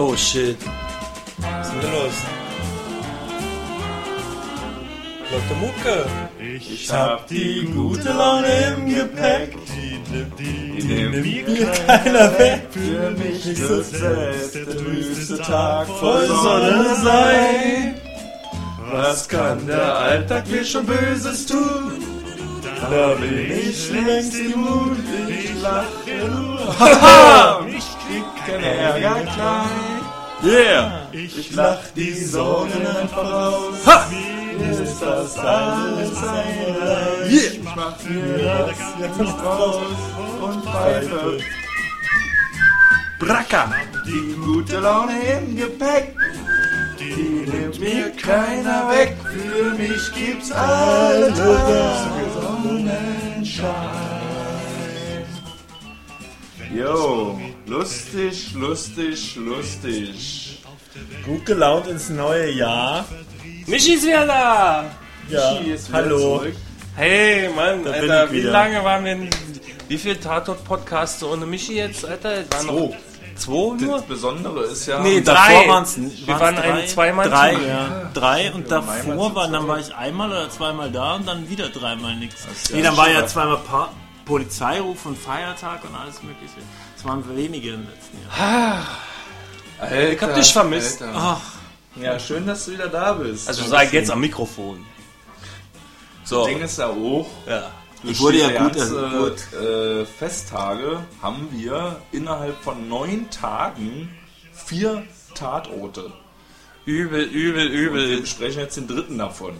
Oh shit. Was ist denn los? Lotte Mucke. Ich hab die gute Laune im Gepäck, die nimmt mir keiner weg. Für mich wird selbst der trübste Tag voll Sonne sein. Was kann der Alltag mir schon Böses tun? Da bin ich längst immun, ich lache nur. Haha! Ich krieg keinen Ärger klein. Yeah! Ich lach die Sorgen einfach aus. Ha! Mir ist das alles ein Leid. Yeah. Ich mach mir das jetzt raus und pfeife. Bracker! Die gute Laune im Gepäck. Die nimmt mir keiner weg. Für mich gibt's alle Sonnenschein. Yo, lustig, lustig, lustig. Gut gelaunt ins neue Jahr. Michi ist wieder da! Ja, Michi ist wieder hallo. zurück. Hey, Mann, Da Alter, wie lange waren wir denn, wie viele Tatort-Podcasts ohne Michi jetzt, Alter? Waren noch zwei nur? Das Besondere ist ja, Nee, Davor drei. waren es Wir waren ein zweimal Drei, ja. Drei und einmal davor waren, dann war ich einmal oder zweimal da und dann wieder dreimal nichts. ja Nee, dann war ja zweimal pa Polizeiruf und Feiertag und alles mögliche. Es waren wenige im letzten Jahr. Alter, Ich hab dich vermisst. Ach, Ja, schön, dass du wieder da bist. Also sag jetzt am Mikrofon. So, Das Ding ist ja auch, ja. durch Ich wurde ja gut, ganze, also gut. Äh, Festtage haben wir innerhalb von neun Tagen vier Tatorte. Übel, übel, Und wir übel. besprechen jetzt den dritten davon.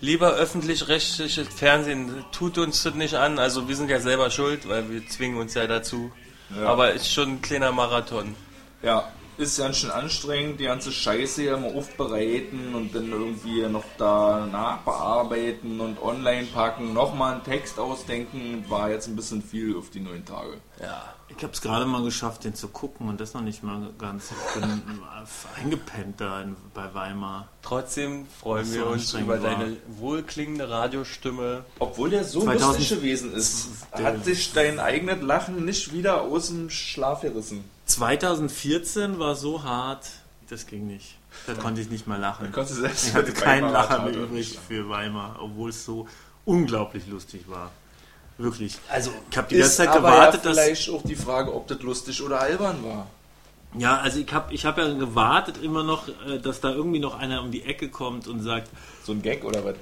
Lieber öffentlich-rechtliches Fernsehen, tut uns das nicht an. Also wir sind ja selber schuld, weil wir zwingen uns ja dazu. Ja. Aber ist schon ein kleiner Marathon. Ja, ist ganz schön anstrengend, die ganze Scheiße hier mal aufbereiten und dann irgendwie noch da nachbearbeiten und online packen, nochmal einen Text ausdenken. War jetzt ein bisschen viel auf die neun Tage. Ja. ich hab's gerade mal geschafft, den zu gucken und das noch nicht mal ganz. Ich bin eingepennt da in, bei Weimar. Trotzdem freuen wir so uns über war. deine wohlklingende Radiostimme. Obwohl der so 2000 lustig gewesen ist, hat dich dein eigenes Lachen nicht wieder aus dem Schlaf gerissen. 2014 war so hart, das ging nicht. Da konnte ich nicht mehr lachen. Ich hatte keinen Lacher mehr übrig für Weimar, obwohl es so unglaublich lustig war. Wirklich. Also, Ich habe die ganze Ist Zeit gewartet, ja dass. vielleicht auch die Frage, ob das lustig oder albern war. Ja, also ich habe ich hab ja gewartet immer noch, äh, dass da irgendwie noch einer um die Ecke kommt und sagt, So ein Gag oder was?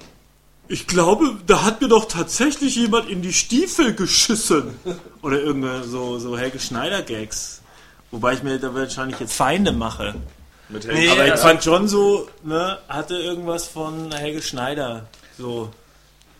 ich glaube, da hat mir doch tatsächlich jemand in die Stiefel geschissen. Oder irgendeine so, so Helge Schneider-Gags. Wobei ich mir da wahrscheinlich jetzt Feinde mache. Mit Nee, Aber ich ja. fand schon so, ne, hatte irgendwas von Helge Schneider. So.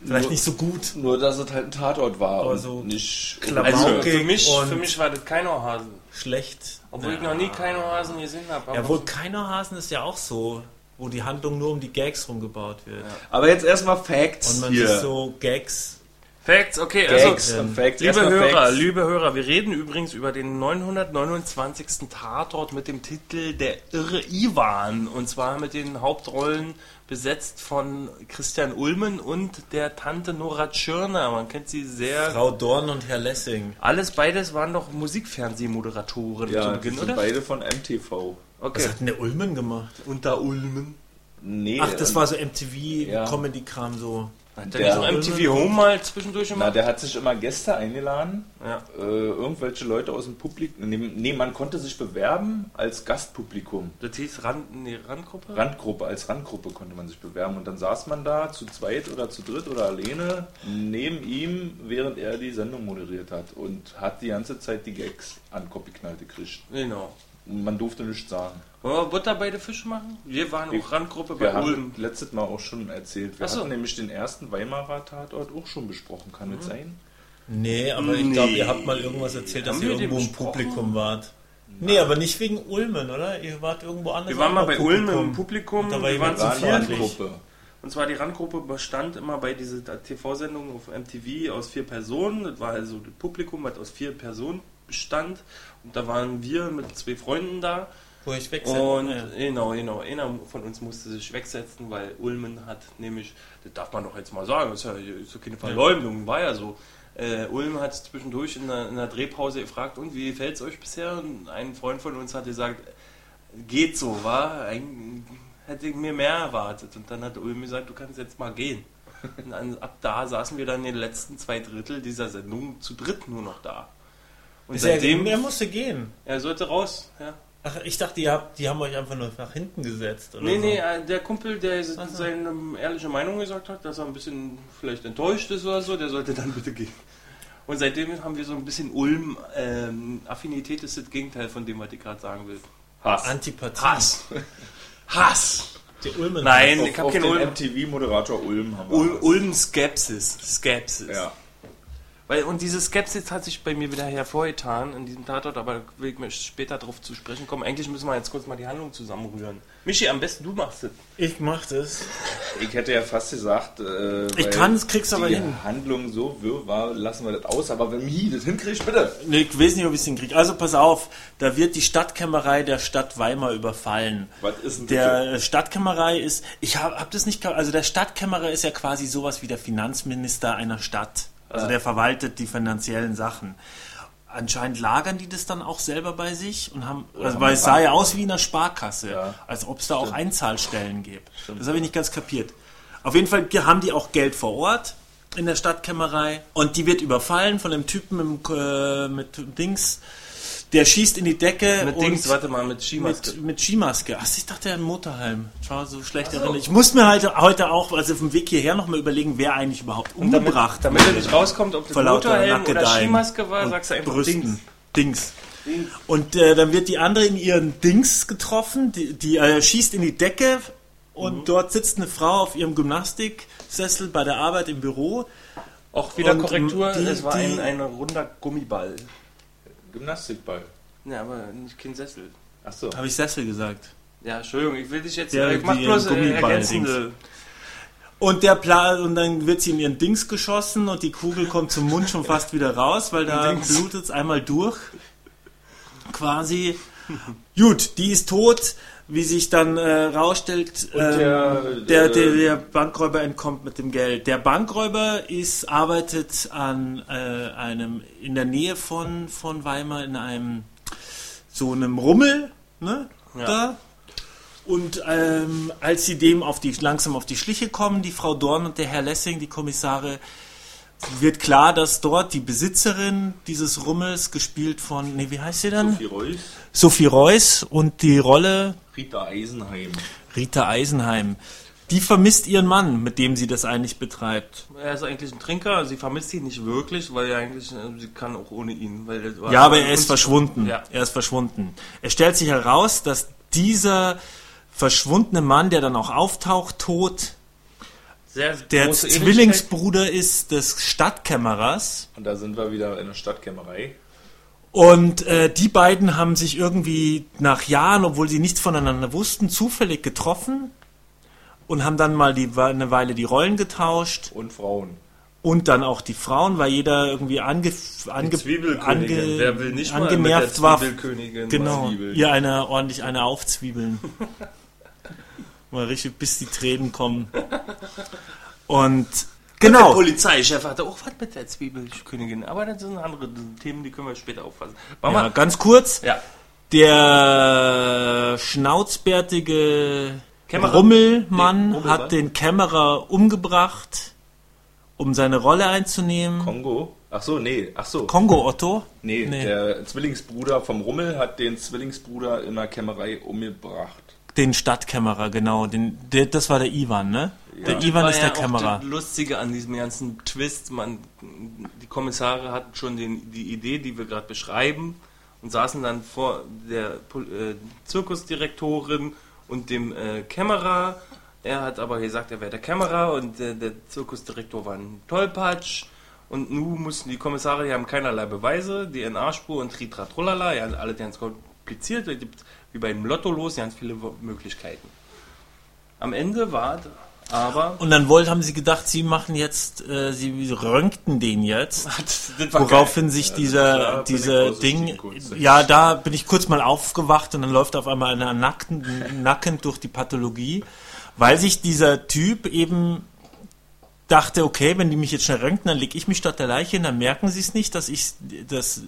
Vielleicht Nur- nicht so gut. Nur, dass es halt ein Tatort war Aber und so nicht... Also für, mich, und- für mich war das Keinohasen. Schlecht. Obwohl Ja. ich noch nie Keinohasen gesehen habe. Ja, wohl keiner Hasen ist ja auch so, wo die Handlung nur um die Gags rumgebaut wird. Aber jetzt erstmal Facts Und man hier. sich so Gags. Facts, okay, also Gags und Facts. Liebe Erstmal Hörer, Facts. liebe Hörer, wir reden übrigens über den 929. Tatort mit dem Titel Der irre Ivan. Und zwar mit den Hauptrollen besetzt von Christian Ulmen und der Tante Nora Tschirner. Man kennt sie sehr. Frau Dorn und Herr Lessing. Alles beides waren doch Musikfernsehmoderatoren zu Ja, die Beginn, sind oder? beide von MTV. Was Okay. hat denn der Ulmen gemacht? Unter Ulmen. Nee, Ach, das ähm, war so Ja. MTV-Comedy-Kram so. Hat der, Der nicht noch MTV Home mal zwischendurch Na, gemacht? der hat sich immer Gäste eingeladen, Ja. äh, irgendwelche Leute aus dem Publikum. Nee, nee, man konnte sich bewerben als Gastpublikum. Das hieß Rand, nee, Randgruppe? Randgruppe, als Randgruppe konnte man sich bewerben. Und dann saß man da zu zweit oder zu dritt oder alleine neben ihm, während er die Sendung moderiert hat. Und hat die ganze Zeit die Gags an geknallt gekriegt. Genau. Man durfte nichts sagen. Wollen wir Butter bei den Fisch machen? Wir waren Wir- auch Randgruppe Wir bei haben Ulm. letztes Mal auch schon erzählt. Wir Ach so. hatten nämlich den ersten Weimarer Tatort auch schon besprochen. Kann Mhm. das sein? Nee, aber ich Nee. glaube, ihr habt mal irgendwas erzählt, dass Haben ihr wir den irgendwo im? Publikum wart. Nee, aber nicht wegen Ulmen, oder? Ihr wart irgendwo anders. Wir waren mal bei Ulm im Publikum. Und da war wir waren zu viert. Und zwar die Randgruppe bestand immer bei dieser TV-Sendung auf MTV aus vier Personen. Das war also das Publikum, was aus vier Personen bestand. Und da waren wir mit zwei Freunden da. Wo ich wechsle. Und ja. genau, genau, einer von uns musste sich wegsetzen, weil Ulmen hat nämlich, das darf man doch jetzt mal sagen, ist ja ist ja keine Verleumdung, war ja so. Äh, Ulm hat zwischendurch in der, in der Drehpause gefragt, und wie gefällt es euch bisher? Und ein Freund von uns hat gesagt, geht so, war. Hätte ich mir mehr erwartet. Und dann hat Ulm gesagt, du kannst jetzt mal gehen. Und dann, ab da saßen wir dann in den letzten zwei Drittel dieser Sendung zu dritt nur noch da. Und ist seitdem. Er, er musste gehen. Er sollte raus, ja. Ach, ich dachte, ihr habt, die haben euch einfach nur nach hinten gesetzt. Oder nee, so. nee, äh, der Kumpel, der so. seine ehrliche Meinung gesagt hat, dass er ein bisschen vielleicht enttäuscht ist oder so, der sollte dann bitte gehen. Und seitdem haben wir so ein bisschen Ulm. Ähm, Affinität ist das Gegenteil von dem, was ich gerade sagen will. Hass. Antipathie. Hass. Hass. Die Ulmen. Nein, auf, ich habe keinen Ulm. MTV-Moderator Ulm haben wir. Ulm, Ulm Skepsis. Skepsis. Ja. Weil, und diese Skepsis hat sich bei mir wieder hervorgetan in diesem Tatort, aber will ich später darauf zu sprechen kommen. Eigentlich müssen wir jetzt kurz mal die Handlung zusammenrühren. Michi, am besten du machst es. Ich mach das. Ich hätte ja fast gesagt, äh, ich kann es, krieg's aber hin. Die Handlung so wirr war, lassen wir das aus, aber wenn mich das hinkriegst, bitte. Nee, ich weiß nicht, ob ich es hinkriege. Also pass auf, da wird die Stadtkämmerei der Stadt Weimar überfallen. Was ist denn Der bitte? Stadtkämmerei ist, ich habe hab das nicht, also der Stadtkämmerer ist ja quasi sowas wie der Finanzminister einer Stadt. Also der verwaltet die finanziellen Sachen. Anscheinend lagern die das dann auch selber bei sich und haben, also weil es sah ja aus wie in einer Sparkasse, ja. als ob es da Stimmt. auch Einzahlstellen gibt. Stimmt. Das habe ich nicht ganz kapiert. Auf jeden Fall haben die auch Geld vor Ort in der Stadtkämmerei und die wird überfallen von einem Typen mit, äh, mit Dings der schießt in die Decke. Mit Dings, warte mal, mit Skimaske. Mit, mit Skimaske. Ach, ich dachte, er hat ein Motorhelm. Schau, so schlecht so. erinnert. Ich muss mir halt heute auch, also auf dem Weg hierher nochmal überlegen, wer eigentlich überhaupt umgebracht Damit, damit er nicht rauskommt, ob das Motorhelm oder Skimaske war, sagst du einfach Brüsten. Dings. Dings. Und äh, dann wird die andere in ihren Dings getroffen, die, die äh, schießt in die Decke und mhm. dort sitzt eine Frau auf ihrem Gymnastiksessel bei der Arbeit im Büro. Auch wieder und Korrektur, die, es war ein, ein runder Gummiball. Gymnastikball. Ja, aber nicht kein Sessel. Ach so. Habe ich Sessel gesagt? Ja, Entschuldigung, ich will dich jetzt. Der, ich mach bloß äh, ergänzende. Und der Plan, und dann wird sie in ihren Dings geschossen und die Kugel kommt zum Mund schon fast wieder raus, weil da blutet es einmal durch. Quasi. Gut, die ist tot wie sich dann äh, rausstellt, ähm, der, der, der, der, Bankräuber entkommt mit dem Geld. Der Bankräuber ist, arbeitet an äh, einem, in der Nähe von, von Weimar in einem so einem Rummel, ne? Ja. Da. Und ähm, als sie dem auf die, langsam auf die Schliche kommen, die Frau Dorn und der Herr Lessing, die Kommissare, wird klar, dass dort die Besitzerin dieses Rummels, gespielt von, nee, wie heißt sie dann? Sophie Reuss. Sophie Reuss und die Rolle Rita Eisenheim. Rita Eisenheim. Die vermisst ihren Mann, mit dem sie das eigentlich betreibt. Er ist eigentlich ein Trinker, sie vermisst ihn nicht wirklich, weil er eigentlich, äh, sie kann auch ohne ihn. ja, aber er ist verschwunden. Ja. Er ist verschwunden. Es stellt sich heraus, dass dieser verschwundene Mann, der dann auch auftaucht, tot, Sehr der Zwillingsbruder ist des Stadtkämmerers. Und da sind wir wieder in der Stadtkämmerei. Und äh, die beiden haben sich irgendwie nach Jahren, obwohl sie nichts voneinander wussten, zufällig getroffen und haben dann mal die, eine Weile die Rollen getauscht. Und Frauen. Und dann auch die Frauen, weil jeder irgendwie ange, ange, ange Wer will nicht angenervt war. Genau, ihr eine ordentlich eine aufzwiebeln. mal richtig bis die Tränen kommen. Und Genau. Und der Polizeichef hatte auch was mit der Zwiebelkönigin. Aber das sind andere Themen, die können wir später auffassen. Machen ja, ganz kurz. Ja. Der schnauzbärtige Kämmerer. Rummelmann den hat den Kämmerer umgebracht, um seine Rolle einzunehmen. Kongo? Ach so, nee, ach so. Kongo Otto? Nee, nee, der Zwillingsbruder vom Rummel hat den Zwillingsbruder in der Kämmerei umgebracht. Den Stadtkämmerer, genau. Den, der, das war der Ivan, ne? Der ja. Ivan ist der ja Kämmerer. Das Lustige an diesem ganzen Twist, man, die Kommissare hatten schon den, die Idee, die wir gerade beschreiben, und saßen dann vor der äh, Zirkusdirektorin und dem äh, Kämmerer. Er hat aber gesagt, er wäre der Kämmerer und äh, der Zirkusdirektor war ein Tollpatsch. Und nun mussten die Kommissare, die haben keinerlei Beweise, DNA-Spur und Tritratrolala, ja, alle ganz kompliziert. Es gibt wie beim Lotto los ganz viele Möglichkeiten. Am Ende war aber und dann wollt, haben sie gedacht, sie machen jetzt, äh, sie röntgen den jetzt, woraufhin geil. sich dieser, ja, dieser Ding, ja, da bin ich kurz mal aufgewacht und dann läuft auf einmal einer nackten, nackend durch die Pathologie, weil sich dieser Typ eben dachte, okay, wenn die mich jetzt schnell röntgen, dann lege ich mich statt der Leiche hin, dann merken sie es nicht, dass ich, dass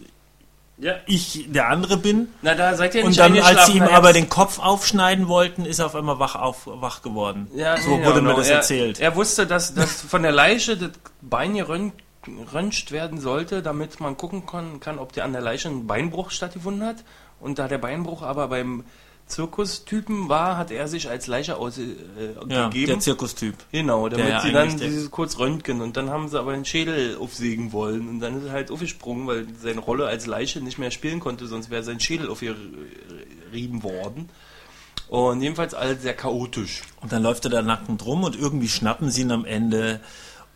ja. ich der andere bin. Na, da seid ihr nicht Und dann, als sie ihm aber den Kopf aufschneiden wollten, ist er auf einmal wach, auf, wach geworden. Ja, so ja, wurde genau. mir das er, erzählt. Er wusste, dass, dass von der Leiche das Bein geröntgt werden sollte, damit man gucken kann, kann, ob der an der Leiche ein Beinbruch stattgefunden hat. Und da der Beinbruch aber beim Zirkustypen war, hat er sich als Leiche ausgegeben. Äh, ja, der Zirkustyp. Genau, damit der sie dann dieses kurz röntgen und dann haben sie aber den Schädel aufsägen wollen und dann ist er halt aufgesprungen, weil seine Rolle als Leiche nicht mehr spielen konnte, sonst wäre sein Schädel aufgerieben worden. Und jedenfalls alles sehr chaotisch. Und dann läuft er da nackend rum und irgendwie schnappen sie ihn am Ende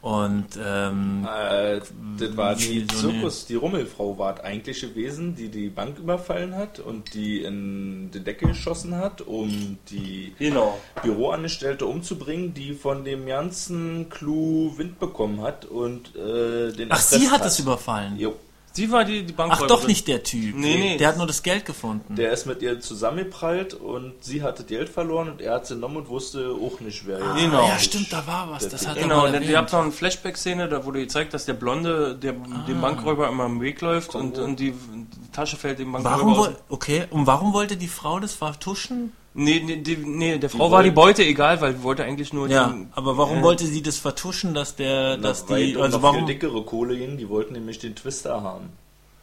und ähm, äh, das war die so Zirkus, die Rummelfrau war das eigentliche Wesen, die die Bank überfallen hat und die in die Decke geschossen hat, um die genau. Büroangestellte umzubringen, die von dem ganzen Clou Wind bekommen hat und äh, den Ach, sie hat es überfallen. Jo. Sie war die, die Ach, doch nicht der Typ. Nee, nee. Der hat nur das Geld gefunden. Der ist mit ihr zusammengeprallt und sie hatte Geld verloren und er hat sie genommen und wusste auch nicht, wer ah, Genau. Ja, stimmt, da war was. Das hat genau, und ihr habt noch eine Flashback-Szene, da wurde gezeigt, dass der Blonde der, ah. dem Bankräuber immer im Weg läuft und, und die Tasche fällt dem Bankräuber warum, Okay, und warum wollte die Frau das vertuschen? Nee, nee, die, nee der Frau die war die Beute egal, weil sie wollte eigentlich nur Ja, den, aber warum äh, wollte sie das vertuschen, dass der, Na, dass die, also warum... dickere Kohle gehen, die wollten nämlich den Twister haben.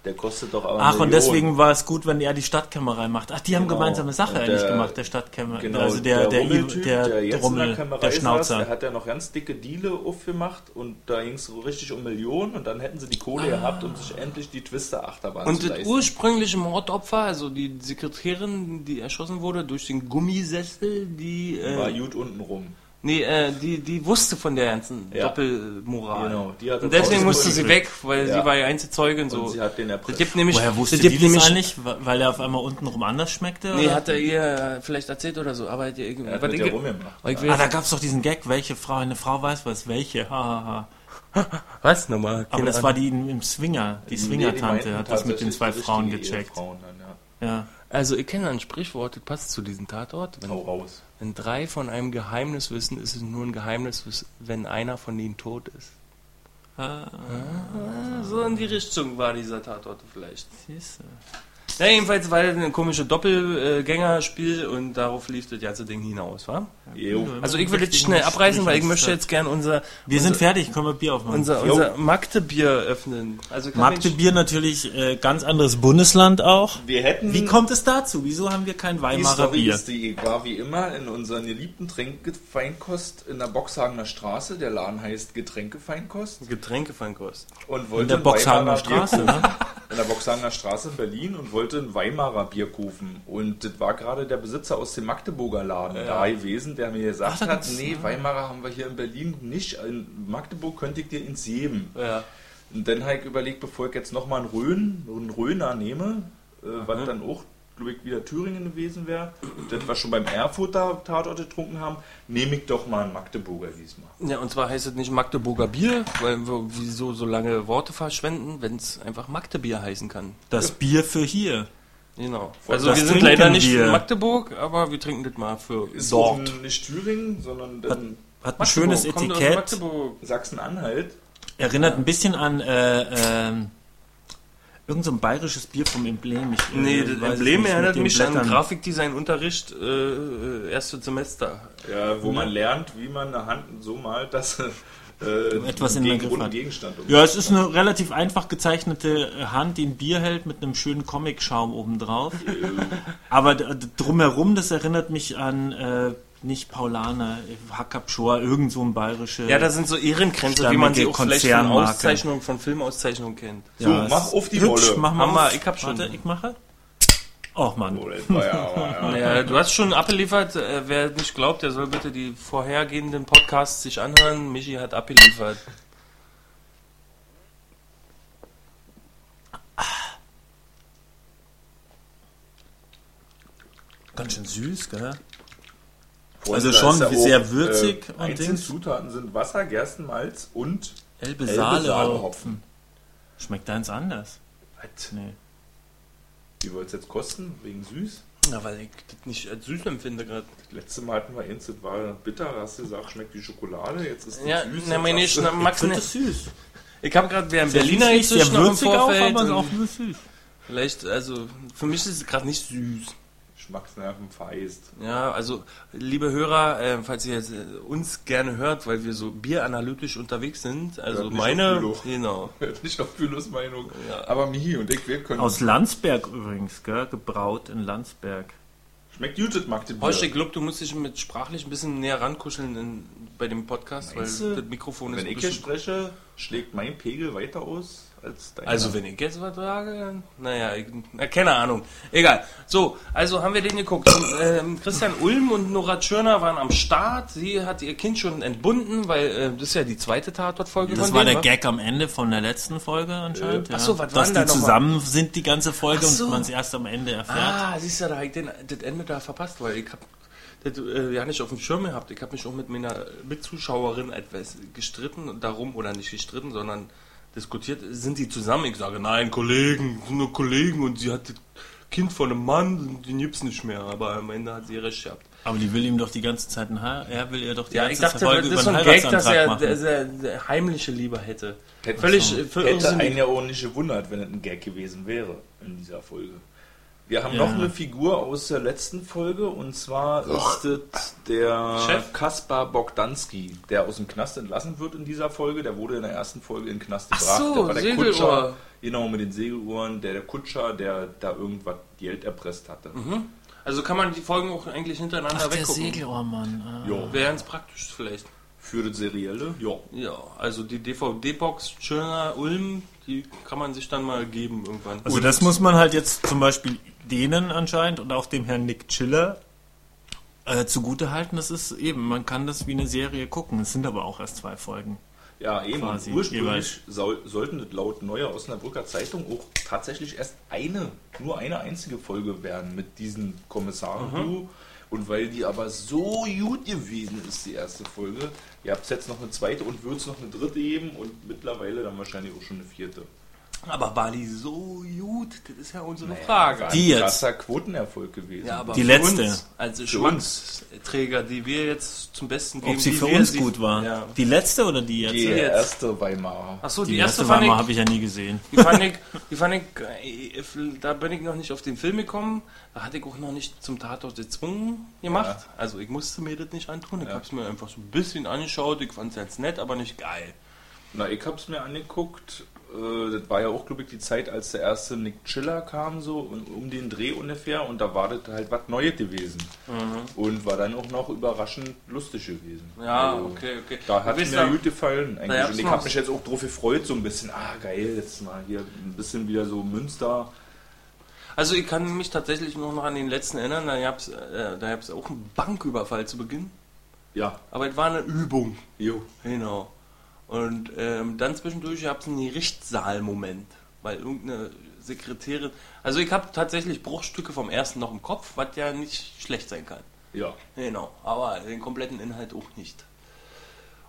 Der kostet doch aber. Ach, Millionen. und deswegen war es gut, wenn er die Stadtkämmerei macht. Ach, die haben genau. gemeinsame Sache eigentlich gemacht, der Stadtkämmer. Genau, also der, der, der, der, der jetzt Rummel, in der, der Schnauzer. Saß, der hat ja noch ganz dicke Diele aufgemacht und da ging es so richtig um Millionen und dann hätten sie die Kohle ah. gehabt, um sich endlich die Twister-Achterbahn zu leisten. Und das ursprüngliche Mordopfer, also die Sekretärin, die erschossen wurde durch den Gummisessel, die. Äh, war gut unten rum. Nee, äh, die, die wusste von der ganzen ja. Doppelmoral. Genau, die hat und deswegen musste sie weg, weil ja. sie war ja einzige Zeugin. So. Und sie hat den erpresst. Gibt nämlich, Woher wusste die das eigentlich? Weil er auf einmal untenrum anders schmeckte? Nee, oder? hat er ihr vielleicht erzählt oder so. Aber, die, er aber den, ah, da gab es doch diesen Gag, welche Frau, eine Frau weiß was, welche. Ha, ha, ha. Was nochmal? Aber das war die im Swinger, die Swinger-Tante, nee, hat das mit den zwei Frauen gecheckt. Dann, ja. ja. Also, ich kenne ein Sprichwort, das passt zu diesem Tatort. Hau raus. Wenn drei von einem Geheimnis wissen, ist es nur ein Geheimnis, wenn einer von ihnen tot ist. Ah, ah, so in die Richtung war dieser Tatort vielleicht. Siehste. Ja, jedenfalls war das ein komisches Doppelgängerspiel und darauf lief das ganze Ding hinaus, wa? Jo. Also ich will jetzt schnell abreißen, weil ich möchte jetzt gern unser... Wir unser, sind fertig, können wir Bier aufmachen. Unser, unser Magdebier öffnen. Also Magdebier natürlich äh, ganz anderes Bundesland auch. Wir hätten... Wie kommt es dazu? Wieso haben wir kein Weimarer Bier? Ist die war wie immer in unseren geliebten Tränkefeinkost in der Boxhagener Straße. Der Laden heißt Getränkefeinkost. Getränkefeinkost. Und wollte in der Boxhagener Straße, ne? In der Boxhagener Straße in Berlin und wollte wollte einen Weimarer Bierkufen. Und das war gerade der Besitzer aus dem Magdeburger Laden ja. da gewesen, der mir gesagt Ach, hat, nee, Weimarer haben wir hier in Berlin nicht. In Magdeburg könnte ich dir ins geben. Ja. Und dann habe ich überlegt, bevor ich jetzt nochmal einen Rhön, einen Rhöner nehme, äh, was dann auch glaube ich, wieder Thüringen gewesen wäre, das wir schon beim Erfurter Tatort getrunken haben, nehme ich doch mal einen Magdeburger diesmal. Ja, und zwar heißt es nicht Magdeburger Bier, weil wir wieso so lange Worte verschwenden, wenn es einfach Magdebier heißen kann. Das Bier für hier. Genau. Also das wir sind leider nicht wir. in Magdeburg, aber wir trinken das mal für Ist dort. nicht Thüringen, sondern hat, hat ein schönes Etikett. Sachsen-Anhalt. Erinnert ein bisschen an äh, äh, Irgend so ein bayerisches Bier vom Emblem. Ich, äh, nee, das Emblem nicht, erinnert mich Blättern. an Grafikdesign-Unterricht äh, äh, erstes Semester. Ja, wo ja. man lernt, wie man eine Hand so malt, dass äh, etwas in der Griff Gegenstand Ja, es ist eine relativ einfach gezeichnete Hand, die ein Bier hält mit einem schönen Comic-Schaum obendrauf. Aber drumherum, das erinnert mich an äh, nicht Paulaner, Hackabschor, irgend so ein bayerische. Ja, da sind so Ehrenkränze, wie man sie auch vielleicht von Auszeichnungen, von Filmauszeichnungen kennt. So, ja, mach auf die Wolle. Mach mal, mal ich hab schon. Warte, ich mache. Och Mann. Oh, ja, ja, du hast schon abgeliefert. Äh, wer nicht glaubt, der soll bitte die vorhergehenden Podcasts sich anhören. Michi hat abgeliefert. Ganz schön süß, gell? Also schon ja sehr auch, würzig. Äh, einzelne Zutaten sind Wasser, Gerstenmalz und Elbe Hopfen. Schmeckt eins anders. Was? Nee. Wie wollt es jetzt kosten? Wegen süß? Na, weil ich das nicht als süß empfinde gerade. Letztes Mal hatten wir eins, das war bitter, hast du gesagt, schmeckt wie Schokolade, jetzt ist es ja, süß. Na, meine ich, Max, nicht süß. Ich habe gerade, wer in Berliner jetzt zwischen im Vorfeld... Auch, aber auch nur süß. Vielleicht, also für mich ist es gerade nicht süß. Geschmacksnerven vereist. Ja, also liebe Hörer, äh, falls ihr jetzt, äh, uns gerne hört, weil wir so bieranalytisch unterwegs sind, also Hört nicht meine, genau. Nicht auf Bülows Meinung. Ja. Aber Mihi und ich, wir können. Aus Landsberg übrigens, gell? Gebraut in Landsberg. Schmeckt gut, das mag den Horst, ich glaube, du musst dich mit sprachlich ein bisschen näher rankuscheln in, bei dem Podcast, Meinst weil du? das Mikrofon ist Wenn ein ich hier bisschen... spreche, schlägt mein Pegel weiter aus als dein. Also wenn ich jetzt was sage, dann, naja, ich, na, keine Ahnung. Egal. So, also haben wir den geguckt. Ähm, Christian Ulm und Nora Tschirner waren am Start. Sie hat ihr Kind schon entbunden, weil äh, das ist ja die zweite Tatortfolge Das von war denen, der wa? Gag am Ende von der letzten Folge anscheinend. Äh, ach so, was war Dass denn da die mal? zusammen sind, die ganze Folge, so. und man es erst am Ende erfährt. Ah, siehst du, da hab ich den, das Ende da verpasst, weil ich hab das äh, ja nicht auf dem Schirm gehabt. Ich habe mich auch mit meiner Mitzuschauerin etwas gestritten darum, oder nicht gestritten, sondern diskutiert. Sind die zusammen? Ich sage, nein, Kollegen, sind nur Kollegen und sie hat das Kind von einem Mann, den gibt's nicht mehr. Aber am Ende hat sie recht gehabt. Aber die will ihm doch die ganze Zeit ein Haar. Er will ihr doch die Ja, ich ganze dachte, Folge das über ist so einen ein Gag, dass er der, der, der heimliche lieber hätte. Hätte- Völlig so. äh, Hätte einen ja auch nicht gewundert, wenn es ein Gag gewesen wäre in dieser Folge. Wir haben Ja. noch eine Figur aus der letzten Folge und zwar ist es der Chef? Kaspar Bogdanski, der aus dem Knast entlassen wird in dieser Folge. Der wurde in der ersten Folge in den Knast Ach gebracht. so, der war der Segelohr. Kutscher, genau mit den Segeluhren, der, der Kutscher, der da irgendwas Geld erpresst hatte. Also kann man die Folgen auch eigentlich hintereinander Ach, der weggucken. Segelohrmann. Ah. Ja. Wäre ganz praktisch vielleicht. Für das Serielle, ja. Ja, also die DVD-Box Schöner Ulm, die kann man sich dann mal geben irgendwann. Also das muss man halt jetzt zum Beispiel denen anscheinend und auch dem Herrn Nick Chiller äh, zugute halten. Das ist eben, man kann das wie eine Serie gucken. Es sind aber auch erst zwei Folgen. Ja, eben. Quasi, ursprünglich soll, sollten laut Neuer Osnabrücker Zeitung auch tatsächlich erst eine, nur eine einzige Folge werden mit diesen Kommissaren. Und weil die aber so gut gewesen ist, die erste Folge, ihr habt jetzt noch eine zweite und wird es noch eine dritte geben und mittlerweile dann wahrscheinlich auch schon eine vierte. Aber war die so gut? Das ist ja unsere Frage. War Die ein jetzt. krasser Quotenerfolg gewesen. Ja, aber Die für letzte. Uns, also Geschmacksträger, die wir jetzt zum Besten geben. Ob sie für uns gut war. Ja. Die letzte oder die jetzt? die jetzt. erste Weimarer. Achso, die, die erste, erste fand ich, Weimar habe ich ja nie gesehen. die fand ich, die fand ich, äh, da bin ich noch nicht auf den Film gekommen. Da hatte ich auch noch nicht zum Tatort gezwungen gemacht. Ja. Also ich musste mir das nicht antun. Ich Ja. habe es mir einfach so ein bisschen angeschaut. Ich fand es jetzt nett, aber nicht geil. Na, ich hab's mir angeguckt. Äh, Das war ja auch, glaube ich, die Zeit, als der erste Nick Chiller kam, so um um den Dreh ungefähr. Und da war das halt was Neues gewesen. Und war dann auch noch überraschend lustig gewesen. Ja, Also, okay, okay. Da hat mir gut gefallen eigentlich. und ich habe mich jetzt auch drauf gefreut, so ein bisschen, ah geil, jetzt mal hier ein bisschen wieder so Münster. Also ich kann mich tatsächlich nur noch an den letzten erinnern. Da gab es äh, da gab's auch einen Banküberfall zu Beginn. Ja, Aber es war eine Übung. jo. Genau. Und ähm, dann zwischendurch gab es einen Gerichtssaalmoment, weil irgendeine Sekretärin. Also ich habe tatsächlich Bruchstücke vom ersten noch im Kopf, was ja nicht schlecht sein kann. Ja. Genau, aber den kompletten Inhalt auch nicht.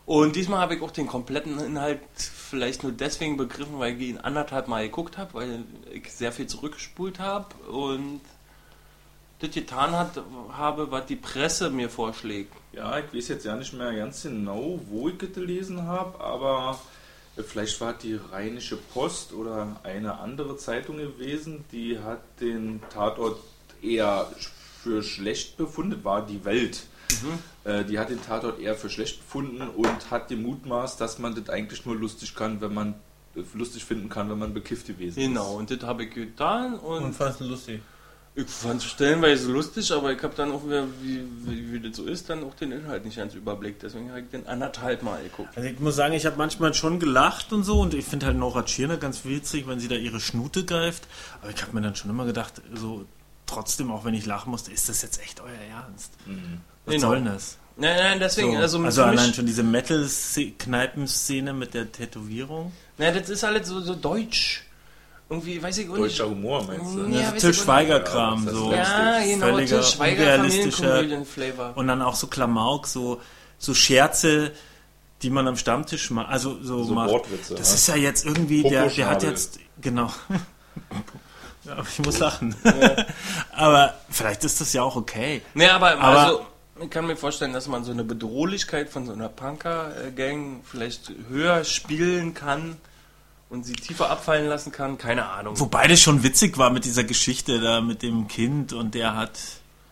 Und diesmal habe ich auch den kompletten Inhalt vielleicht nur deswegen begriffen, weil ich ihn anderthalb Mal geguckt habe, weil ich sehr viel zurückgespult habe und das getan hat, habe, was die Presse mir vorschlägt. Ja, ich weiß jetzt ja nicht mehr ganz genau, wo ich das gelesen habe, aber äh, vielleicht war es die Rheinische Post oder eine andere Zeitung gewesen, die hat den Tatort eher für schlecht befunden, war die Welt. Äh, Die hat den Tatort eher für schlecht befunden und hat den Mutmaß, dass man das eigentlich nur lustig kann, wenn man äh, lustig finden kann, wenn man bekifft gewesen Genau, und das habe ich getan und, Unfassbar lustig. Ich fand es stellenweise lustig, aber ich habe dann auch wieder, wie, wie, wie das so ist, dann auch den Inhalt nicht ganz überblickt. Deswegen habe ich den anderthalb Mal geguckt. Also ich muss sagen, ich habe manchmal schon gelacht und so und ich finde halt Nora Tschirner ganz witzig, wenn sie da ihre Schnute greift. Aber ich habe mir dann schon immer gedacht, so trotzdem, auch wenn ich lachen musste, ist das jetzt echt euer Ernst? Mhm. Was Genau. soll denn das? Nein, nein, deswegen, So, also, also allein schon diese Metal-Kneipenszene mit der Tätowierung. nein, das ist alles so, so deutsch. Irgendwie, weiß ich auch nicht. Deutscher Humor, meinst du? Ja, auch Schweiger-Kram, so. Ja, genau, völliger, Til Schweiger. Und dann auch so Klamauk, so, so Scherze, die man am Stammtisch macht. Also so, So macht. Wortwitze, Das ja. ist ja jetzt irgendwie, der, der hat jetzt, genau. Ja, aber ich muss lachen. aber vielleicht ist das ja auch okay. Nee, aber, Aber- also, ich kann mir vorstellen, dass man so eine Bedrohlichkeit von so einer Punker-Gang vielleicht höher spielen kann und sie tiefer abfallen lassen kann, keine Ahnung. Wobei das schon witzig war mit dieser Geschichte da mit dem Kind und der hat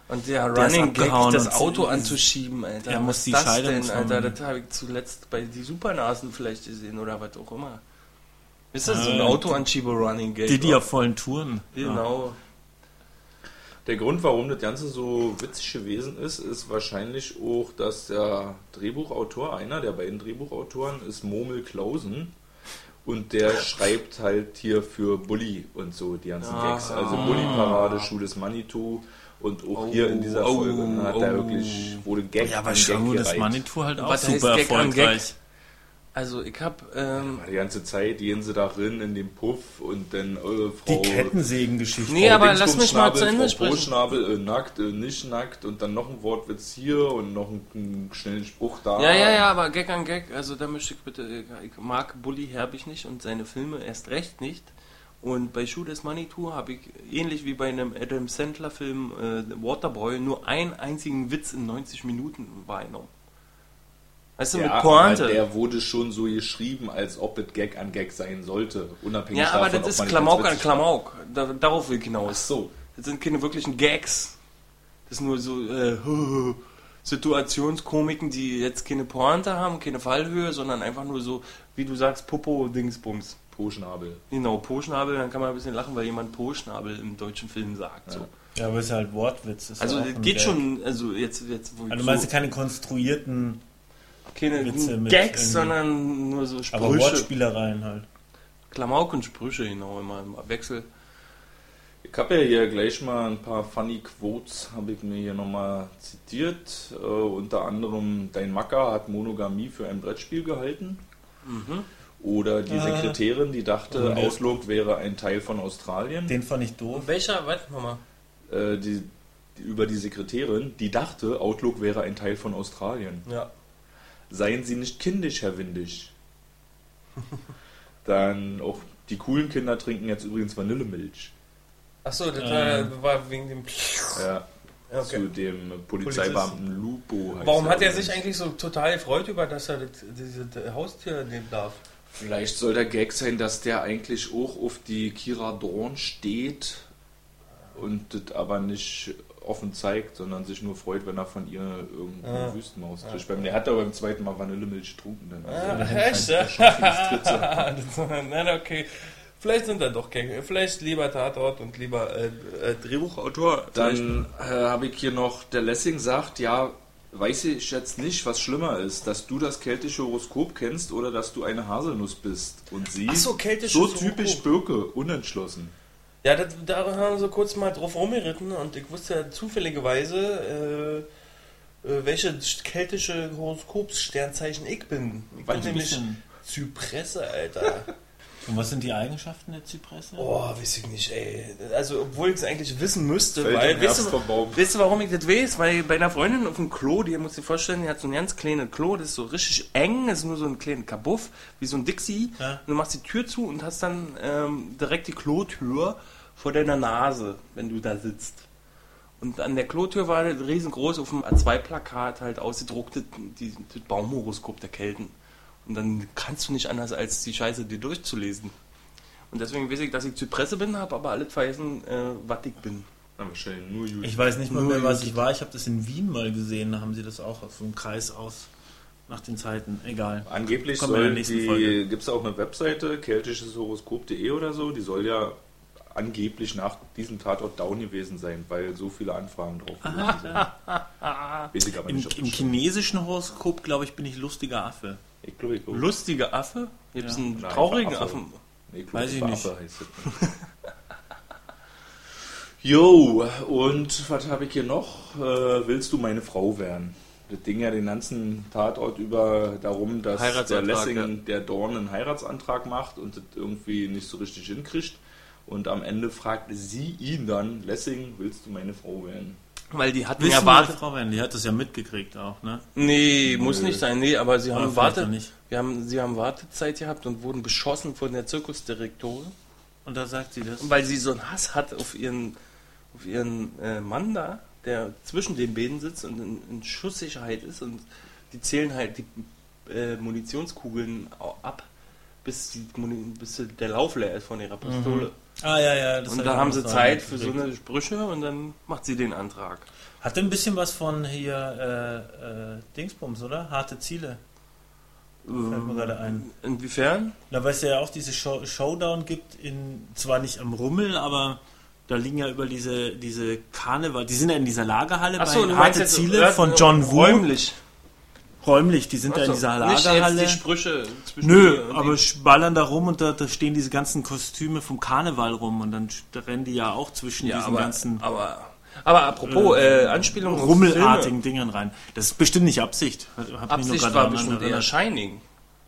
und der, der Running Gag, das Auto anzuschieben, Alter. Er muss die das Scheidung denn, Alter? Das habe ich zuletzt bei die Supernasen vielleicht gesehen oder was auch immer. Ist das äh, so ein Auto anschiebe Running Gag? Die, die auf vollen Touren. Genau. Der Grund, warum das Ganze so witzig gewesen ist, ist wahrscheinlich auch, dass der Drehbuchautor, einer der beiden Drehbuchautoren, ist Momel Klausen. Und der schreibt halt hier für Bully und so die ganzen ah, Gags. Also Bully-Parade, Schuh des Manitou. Und auch oh, hier in dieser Folge oh, hat er wirklich, wurde Gag Ja, aber Schuh des Manitou halt auch super erfolgreich. Also ich hab ähm, ja, die ganze Zeit gehen sie da rein in den Puff und dann eure Frau. Die Kettensägen-Geschichte. Nee, aber lass mich mal zu Ende sprechen. Schnabel, äh, nackt, äh, nicht nackt und dann noch ein Wortwitz hier und noch einen, einen, schnellen Spruch da. Ja, ja, ja, aber Gag an Gag, also da möchte ich bitte, ich mag Bully Herbig nicht und seine Filme erst recht nicht. Und bei Shoot is Money Tour habe ich ähnlich wie bei einem Adam Sandler Film äh, Waterboy nur einen einzigen Witz in 90 Minuten wahrgenommen. Weißt du, ja, mit Pointe. der wurde schon so geschrieben, als ob es Gag an Gag sein sollte, unabhängig ja, davon, Ja, aber das ist Klamauk an Klamauk. Da, darauf will ich hinaus. Ach so. Das sind keine wirklichen Gags. Das sind nur so äh, Situationskomiken, die jetzt keine Pointe haben, keine Fallhöhe, sondern einfach nur so, wie du sagst, Popo-Dingsbums. Po-Schnabel. Genau, Po-Schnabel, dann kann man ein bisschen lachen, weil jemand Po-Schnabel im deutschen Film sagt. Ja. So. Ja, aber es ist halt Wortwitz. Ist also geht Gag. schon, also jetzt, jetzt wo Also du meinst so keine konstruierten keine Witze Gags, sondern nur so Sprüche. Aber Wortspielereien halt. Klamauk und Sprüche, genau, immer im Wechsel. Ich habe ja hier gleich mal ein paar funny Quotes, habe ich mir hier nochmal zitiert. Uh, unter anderem, dein Macker hat Monogamie für ein Brettspiel gehalten. Mhm. Oder die ah. Sekretärin, die dachte, oh, Outlook wäre ein Teil von Australien. Den fand ich doof. Welcher? Warte nochmal. Äh, die, die, über die Sekretärin, die dachte, Outlook wäre ein Teil von Australien. Ja. Seien Sie nicht kindisch, Herr Windig. Dann auch die coolen Kinder trinken jetzt übrigens Vanillemilch. Achso, das ähm. war wegen dem. Ja. Okay. Zu dem Polizeibeamten Lupo. Warum hat er sich eigentlich so total gefreut über, dass er diese Haustier nehmen darf? Vielleicht soll der Gag sein, dass der eigentlich auch auf die Kira Dorn steht und das aber nicht offen zeigt, sondern sich nur freut, wenn er von ihr irgendeine ah. Wüstenmaus kriegt. Ah. Der hat aber beim zweiten Mal Vanillemilch getrunken. Dann. Also ah, echt? Nein, okay. Vielleicht sind da doch Gänge. Vielleicht lieber Tatort und lieber äh, äh, Drehbuchautor. Dann äh, habe ich hier noch, der Lessing sagt, ja, weiß ich jetzt nicht, was schlimmer ist, dass du das keltische Horoskop kennst oder dass du eine Haselnuss bist. Und sie, so, so typisch Birke, unentschlossen. Ja, das, da haben sie kurz mal drauf rumgeritten und ich wusste ja zufälligerweise, äh, äh, welche keltische Horoskopssternzeichen ich bin. Ich bin nämlich Zypresse, Alter. Und was sind die Eigenschaften der Zypresse? Oh, weiß ich nicht, ey. Also, obwohl ich es eigentlich wissen müsste, Fällt weil. Weißt du, weißt du, warum ich das weiß? Weil bei einer Freundin auf dem Klo, die muss sich vorstellen, die hat so ein ganz kleines Klo, das ist so richtig eng, das ist nur so ein kleiner Kabuff, wie so ein Dixie. Ja. Und du machst die Tür zu und hast dann ähm, direkt die Klotür vor deiner Nase, wenn du da sitzt. Und an der Klotür war riesengroß auf dem A2-Plakat halt ausgedruckt das Baumhoroskop der Kelten. Und dann kannst du nicht anders, als die Scheiße dir durchzulesen. Und deswegen weiß ich, dass ich Zypresse bin, habe aber alle vergessen, äh, was ich bin. Aber. Ich weiß nicht mal mehr, was ich war. Ich habe das in Wien mal gesehen. Da haben sie das auch auf so einem Kreis aus. Nach den Zeiten, egal. Angeblich soll die, gibt es auch eine Webseite, keltischeshoroskop.de oder so, die soll ja angeblich nach diesem Tatort down gewesen sein, weil so viele Anfragen drauf sind. Im, Im chinesischen Horoskop, glaube ich, bin ich lustiger Affe. Ich glaube, ich. Lustiger Affe? Gibt es ja. einen traurigen Affe? Affen? Nee, ich glaub, Weiß ich nicht. Jo, und was habe ich hier noch? Äh, willst du meine Frau werden? Das Ding ja den ganzen Tatort über darum, dass der Lessing, ja. der Dorn einen Heiratsantrag macht und das irgendwie nicht so richtig hinkriegt. Und am Ende fragt sie ihn dann, Lessing, willst du meine Frau werden? Weil die hatten ja Warte. Frau werden, die hat das ja mitgekriegt auch, ne? Nee, muss nicht sein, nee, aber sie haben Warte, nicht. Wir haben, sie haben Wartezeit gehabt und wurden beschossen von der Zirkusdirektorin. Und da sagt sie das? Weil sie so einen Hass hat auf ihren, auf ihren äh, Mann da, der zwischen den Beinen sitzt und in, in Schusssicherheit ist und die zählen halt die äh, Munitionskugeln ab bis, die, bis der Lauf leer ist von ihrer Pistole. Mhm. Ah ja, ja. Das und da haben sie Zeit für so eine Sprüche und dann macht sie den Antrag. Hat ein bisschen was von hier äh, äh, Dingsbums, oder? Harte Ziele. Fällt mir ähm, gerade ein. Inwiefern? Na, weil es ja auch diese Show Showdown gibt, in, zwar nicht am Rummel, aber da liegen ja über diese, diese Karneval, die sind ja in dieser Lagerhalle Ach so, bei Harte Ziele von John Woo. Räumlich. Räumlich, die sind Ach da in dieser Lagerhalle. Nicht die Sprüche Nö, aber ballern da rum und da, da, stehen diese ganzen Kostüme vom Karneval rum und dann da rennen die ja auch zwischen ja, diesen aber, ganzen. Aber aber apropos äh, äh Anspielungen Rummelartigen Dingern rein. Das ist bestimmt nicht Absicht. Hab Absicht war bestimmt eher Shining.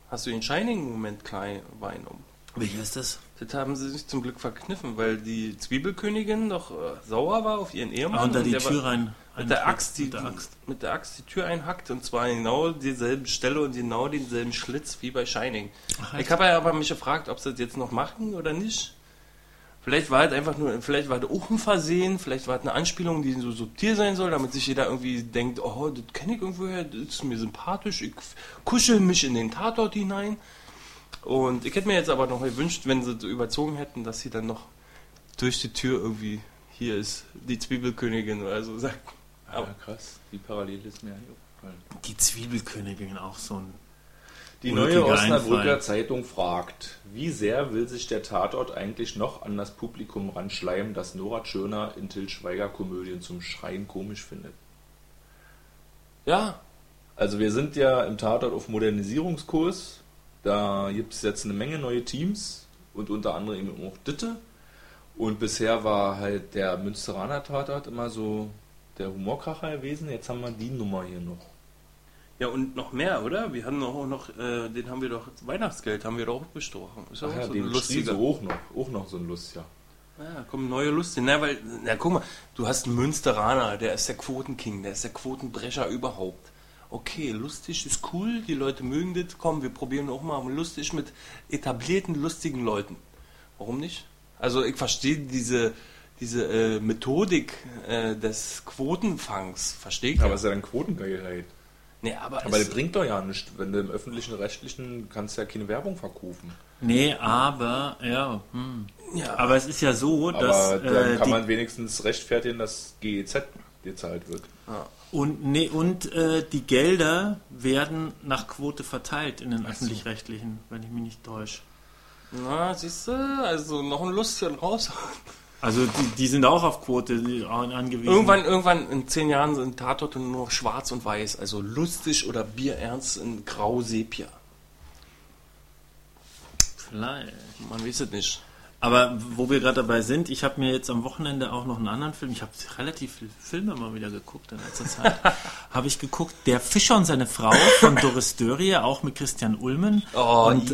Hast du den Shining-Moment klein wahrgenommen? Welcher ist das? Das haben sie sich zum Glück verkniffen, weil die Zwiebelkönigin doch äh, sauer war auf ihren Ehemann. Ah, und da die Tür rein. Mit der, Axt, die, mit der Axt. mit der Axt die Tür einhackt und zwar genau dieselbe Stelle und genau denselben Schlitz wie bei Shining. Ach, ich habe ja aber mich gefragt, ob sie das jetzt noch machen oder nicht. Vielleicht war es einfach nur, vielleicht war das auch ein Versehen, vielleicht war es eine Anspielung, die so subtil sein soll, damit sich jeder irgendwie denkt, oh, das kenne ich irgendwoher, das ist mir sympathisch, ich kuschel mich in den Tatort hinein. Und ich hätte mir jetzt aber noch gewünscht, wenn sie so überzogen hätten, dass sie dann noch durch die Tür irgendwie, hier ist die Zwiebelkönigin oder so sagt. Ja, krass, die Parallele ist mir eigentlich aufgefallen. Die Zwiebelkönigin auch so ein die neue Osnabrücker Zeitung fragt, wie sehr will sich der Tatort eigentlich noch an das Publikum ranschleimen, das Nora Tschirner in Til Schweiger Komödien zum Schreien komisch findet? Ja, also wir sind ja im Tatort auf Modernisierungskurs. Da gibt es jetzt eine Menge neue Teams und unter anderem eben auch Ditte. Und bisher war halt der Münsteraner Tatort immer so der Humorkracher gewesen. Jetzt haben wir die Nummer hier noch. Ja, und noch mehr, oder? Wir haben auch noch, äh, den haben wir doch, Weihnachtsgeld haben wir doch bestochen. Ist Ach ja, so den lustiger. auch noch, auch noch so ein Lust, ja. Ja, kommen neue Lust Na, weil, na, guck mal, du hast einen Münsteraner, der ist der Quotenking, der ist der Quotenbrecher überhaupt. Okay, lustig ist cool, die Leute mögen das, komm, wir probieren auch mal lustig mit etablierten, lustigen Leuten. Warum nicht? Also ich verstehe diese, diese äh, Methodik äh, des Quotenfangs, verstehe ich. Aber es ist ja dann Quotengeilheit. Nee, aber, aber das bringt doch ja nichts, wenn du im öffentlichen Rechtlichen kannst ja keine Werbung verkaufen. Nee, aber, ja, hm. ja. Aber es ist ja so, aber dass. Aber dann äh, kann man wenigstens rechtfertigen, dass GEZ gezahlt wird. Ja. Und, nee, und äh, die Gelder werden nach Quote verteilt in den öffentlich-rechtlichen, wenn ich mich nicht täusche. Na, siehst du, also noch ein Lustchen raus. Also die, die sind auch auf Quote angewiesen. Irgendwann, irgendwann in zehn Jahren sind Tatorte nur noch schwarz und weiß, also lustig oder bierernst in grau-sepia. Vielleicht. Man weiß es nicht. Aber wo wir gerade dabei sind, ich habe mir jetzt am Wochenende auch noch einen anderen Film, ich habe relativ viele Filme mal wieder geguckt in letzter Zeit, habe ich geguckt, Der Fischer und seine Frau von Doris Dörrie, auch mit Christian Ulmen oh, und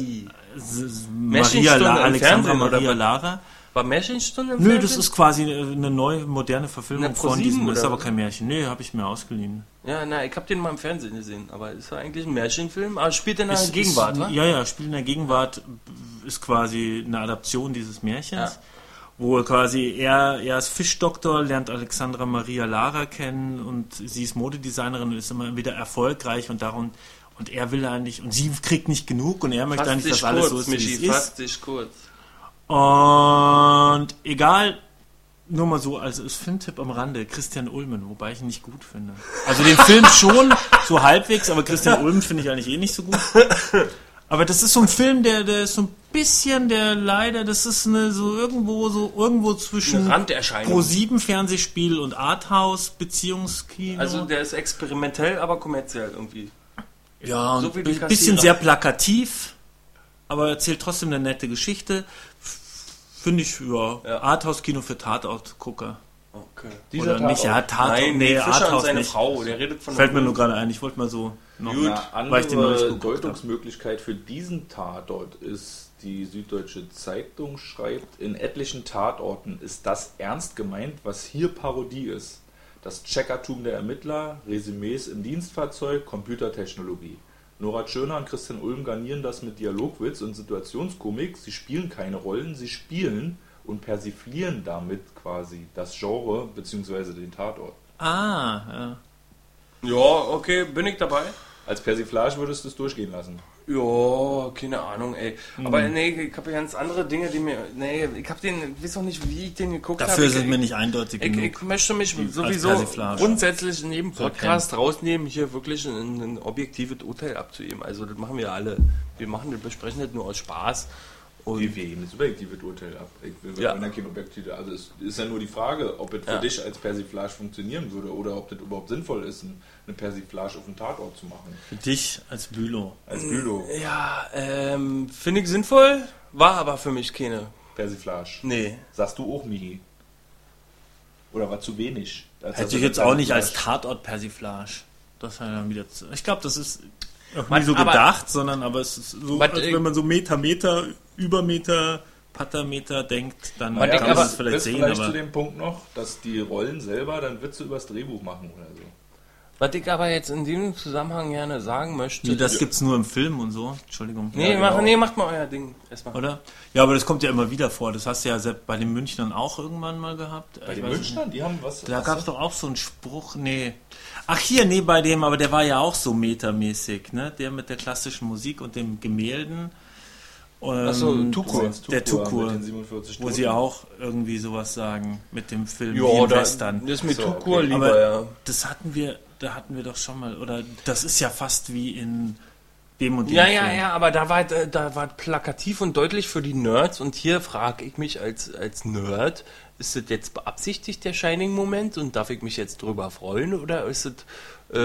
Maria La, Alexandra Maria Lara. War Märchenstunde im Nö, Fernsehen? das ist quasi eine neue, moderne Verfilmung von diesem. Ist aber kein Märchen. Nee, habe ich mir ausgeliehen. Ja, na, ich habe den mal im Fernsehen gesehen. Aber ist ja eigentlich ein Märchenfilm. Aber spielt in der ist, Gegenwart, ist, Ja, ja, spielt in der Gegenwart. Ist quasi eine Adaption dieses Märchens. Ja. Wo quasi er, er ist Fischdoktor, lernt Alexandra Maria Lara kennen und sie ist Modedesignerin und ist immer wieder erfolgreich und darum und er will eigentlich und sie kriegt nicht genug und er möchte eigentlich, dass alles so ist, wie es ist. Dich kurz. Und egal, nur mal so als, als Filmtipp am Rande, Christian Ulmen, wobei ich ihn nicht gut finde. Also den Film schon so halbwegs, aber Christian Ulmen finde ich eigentlich eh nicht so gut. Aber das ist so ein Film, der, der ist so ein bisschen, der leider, das ist eine so irgendwo so irgendwo zwischen Pro 7 Fernsehspiel und Arthouse Beziehungskino. Also der ist experimentell, aber kommerziell irgendwie. Ja, so ein bisschen sehr plakativ, aber erzählt trotzdem eine nette Geschichte. Finde ich, ja, ja. Arthouse-Kino für Tatort-Gucker. Okay. Dieser Oder Tatort? nicht, ja, Tatort, Nein, nee, Arthouse seine nicht. Frau, der redet von Fällt mir nur gerade ein, ich wollte mal so noch Gut, eine andere Deutungsmöglichkeit für diesen Tatort ist, die Süddeutsche Zeitung schreibt, in etlichen Tatorten ist das ernst gemeint, was hier Parodie ist. Das Checkertum der Ermittler, Resümees im Dienstfahrzeug, Computertechnologie. Nora Tschirner und Christian Ulm garnieren das mit Dialogwitz und Situationskomik. Sie spielen keine Rollen, sie spielen und persiflieren damit quasi das Genre bzw. den Tatort. Ah, ja. Ja, okay, bin ich dabei. Als Persiflage würdest du es durchgehen lassen. Ja, keine Ahnung, ey. Mhm. Aber nee, ich habe ganz andere Dinge, die mir. Nee, ich habe den, ich weiß auch nicht, wie ich den geguckt habe. Dafür hab. sind ich, mir nicht eindeutig ich, genug. Ich möchte mich sowieso grundsätzlich in jedem Podcast rausnehmen, hier wirklich ein, ein objektives Urteil abzugeben. Also das machen wir alle. Wir machen das, besprechen das nur aus Spaß. Und wir geben das subjektive Urteil ab. Ich will ja. kein objektive. Also es ist ja nur die Frage, ob es für ja. dich als Persiflage funktionieren würde oder ob das überhaupt sinnvoll ist, eine Persiflage auf den Tatort zu machen. Für dich als Bülow. Als Bülow. Ja, ähm, finde ich sinnvoll, war aber für mich keine. Persiflage. Nee. Sagst du auch, Michi? Oder war zu wenig? Hätte ich jetzt auch nicht als Tatort-Persiflage. Das war dann wieder zu, Ich glaube, das ist auch nie so gedacht, sondern aber es ist so, als wenn man so Meter, Meter über Meter, Patameter denkt, dann kann man es vielleicht sehen. Vielleicht aber zu dem Punkt noch, dass die Rollen selber dann Witze übers Drehbuch machen oder so. Was ich aber jetzt in diesem Zusammenhang gerne sagen möchte. Nee, das es nur im Film und so. Entschuldigung. Nee, ja, genau. mach, nee macht mal euer Ding erstmal. Oder? Ja, aber das kommt ja immer wieder vor. Das hast du ja bei den Münchnern auch irgendwann mal gehabt. Bei ich den Münchnern? Die haben was. Da gab es doch auch so einen Spruch. Nee. Ach hier, nee, bei dem, aber der war ja auch so metamäßig, ne? Der mit der klassischen Musik und dem Gemälden. Ähm, Achso, Tukur. Der Tukur, wo sie auch irgendwie sowas sagen mit dem Film ja, wie Western. Das ist mit so, Tukur okay. lieber, Aber ja. Das hatten wir, da hatten wir doch schon mal, oder das ist ja fast wie in dem und dem Ja, Film. ja, ja, aber da war, da war plakativ und deutlich für die Nerds und hier frage ich mich als, als Nerd, ist das jetzt beabsichtigt, der Shining-Moment und darf ich mich jetzt drüber freuen oder ist es äh,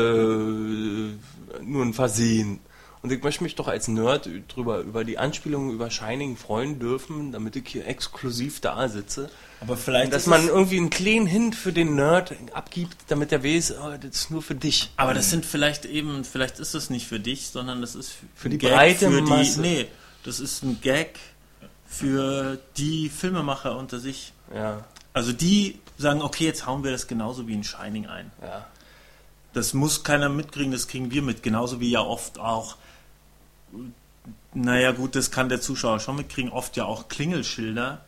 nur ein Versehen? Und ich möchte mich doch als Nerd drüber, über die Anspielungen über Shining freuen dürfen, damit ich hier exklusiv da sitze. Aber vielleicht. Dass man irgendwie einen kleinen Hint für den Nerd abgibt, damit er weiß, oh, das ist nur für dich. Aber das sind vielleicht eben, vielleicht ist es nicht für dich, sondern das ist für, für die Gag breite für Masse. Die, nee, das ist ein Gag für die Filmemacher unter sich. Ja. Also die sagen, okay, jetzt hauen wir das genauso wie in Shining ein. Ja. Das muss keiner mitkriegen, das kriegen wir mit. Genauso wie ja oft auch naja, gut, das kann der Zuschauer schon mitkriegen. Oft ja auch Klingelschilder,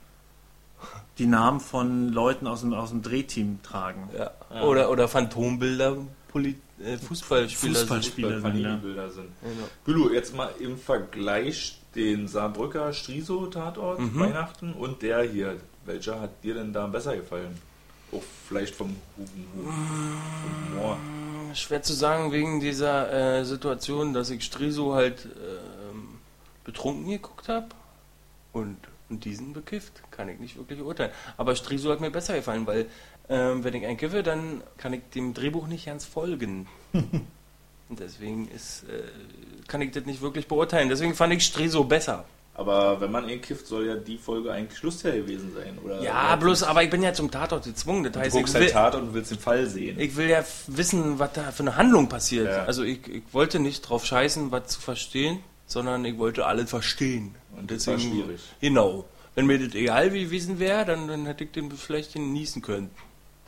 die Namen von Leuten aus dem, aus dem Drehteam tragen. Ja. Ja. Oder, oder Phantombilder, Poli äh, Fußballspieler, Fußballspieler sind. sind, Bilder sind. Genau. Bülow, jetzt mal im Vergleich den Saarbrücker Striso-Tatort mhm. Weihnachten und der hier. Welcher hat dir denn da besser gefallen? Auch vielleicht vom Humor. Schwer zu sagen wegen dieser äh, Situation, dass ich Striso halt äh, betrunken geguckt habe und, und diesen bekifft, kann ich nicht wirklich urteilen. Aber Striso hat mir besser gefallen, weil ähm, wenn ich einen kiffe, dann kann ich dem Drehbuch nicht ganz folgen. und deswegen ist, äh, kann ich das nicht wirklich beurteilen. Deswegen fand ich Striso besser. Aber wenn man ihn kifft, soll ja die Folge eigentlich Schlussteil gewesen sein, oder? Ja, bloß, aber ich bin ja zum Tatort gezwungen. Das heißt, du guckst halt Tatort und willst den Fall sehen. Ich will ja wissen, was da für eine Handlung passiert. Ja. Also ich, ich wollte nicht drauf scheißen, was zu verstehen, sondern ich wollte alles verstehen. Und das war schwierig. Genau. Wenn mir das egal gewesen wäre, dann, dann hätte ich den vielleicht genießen können.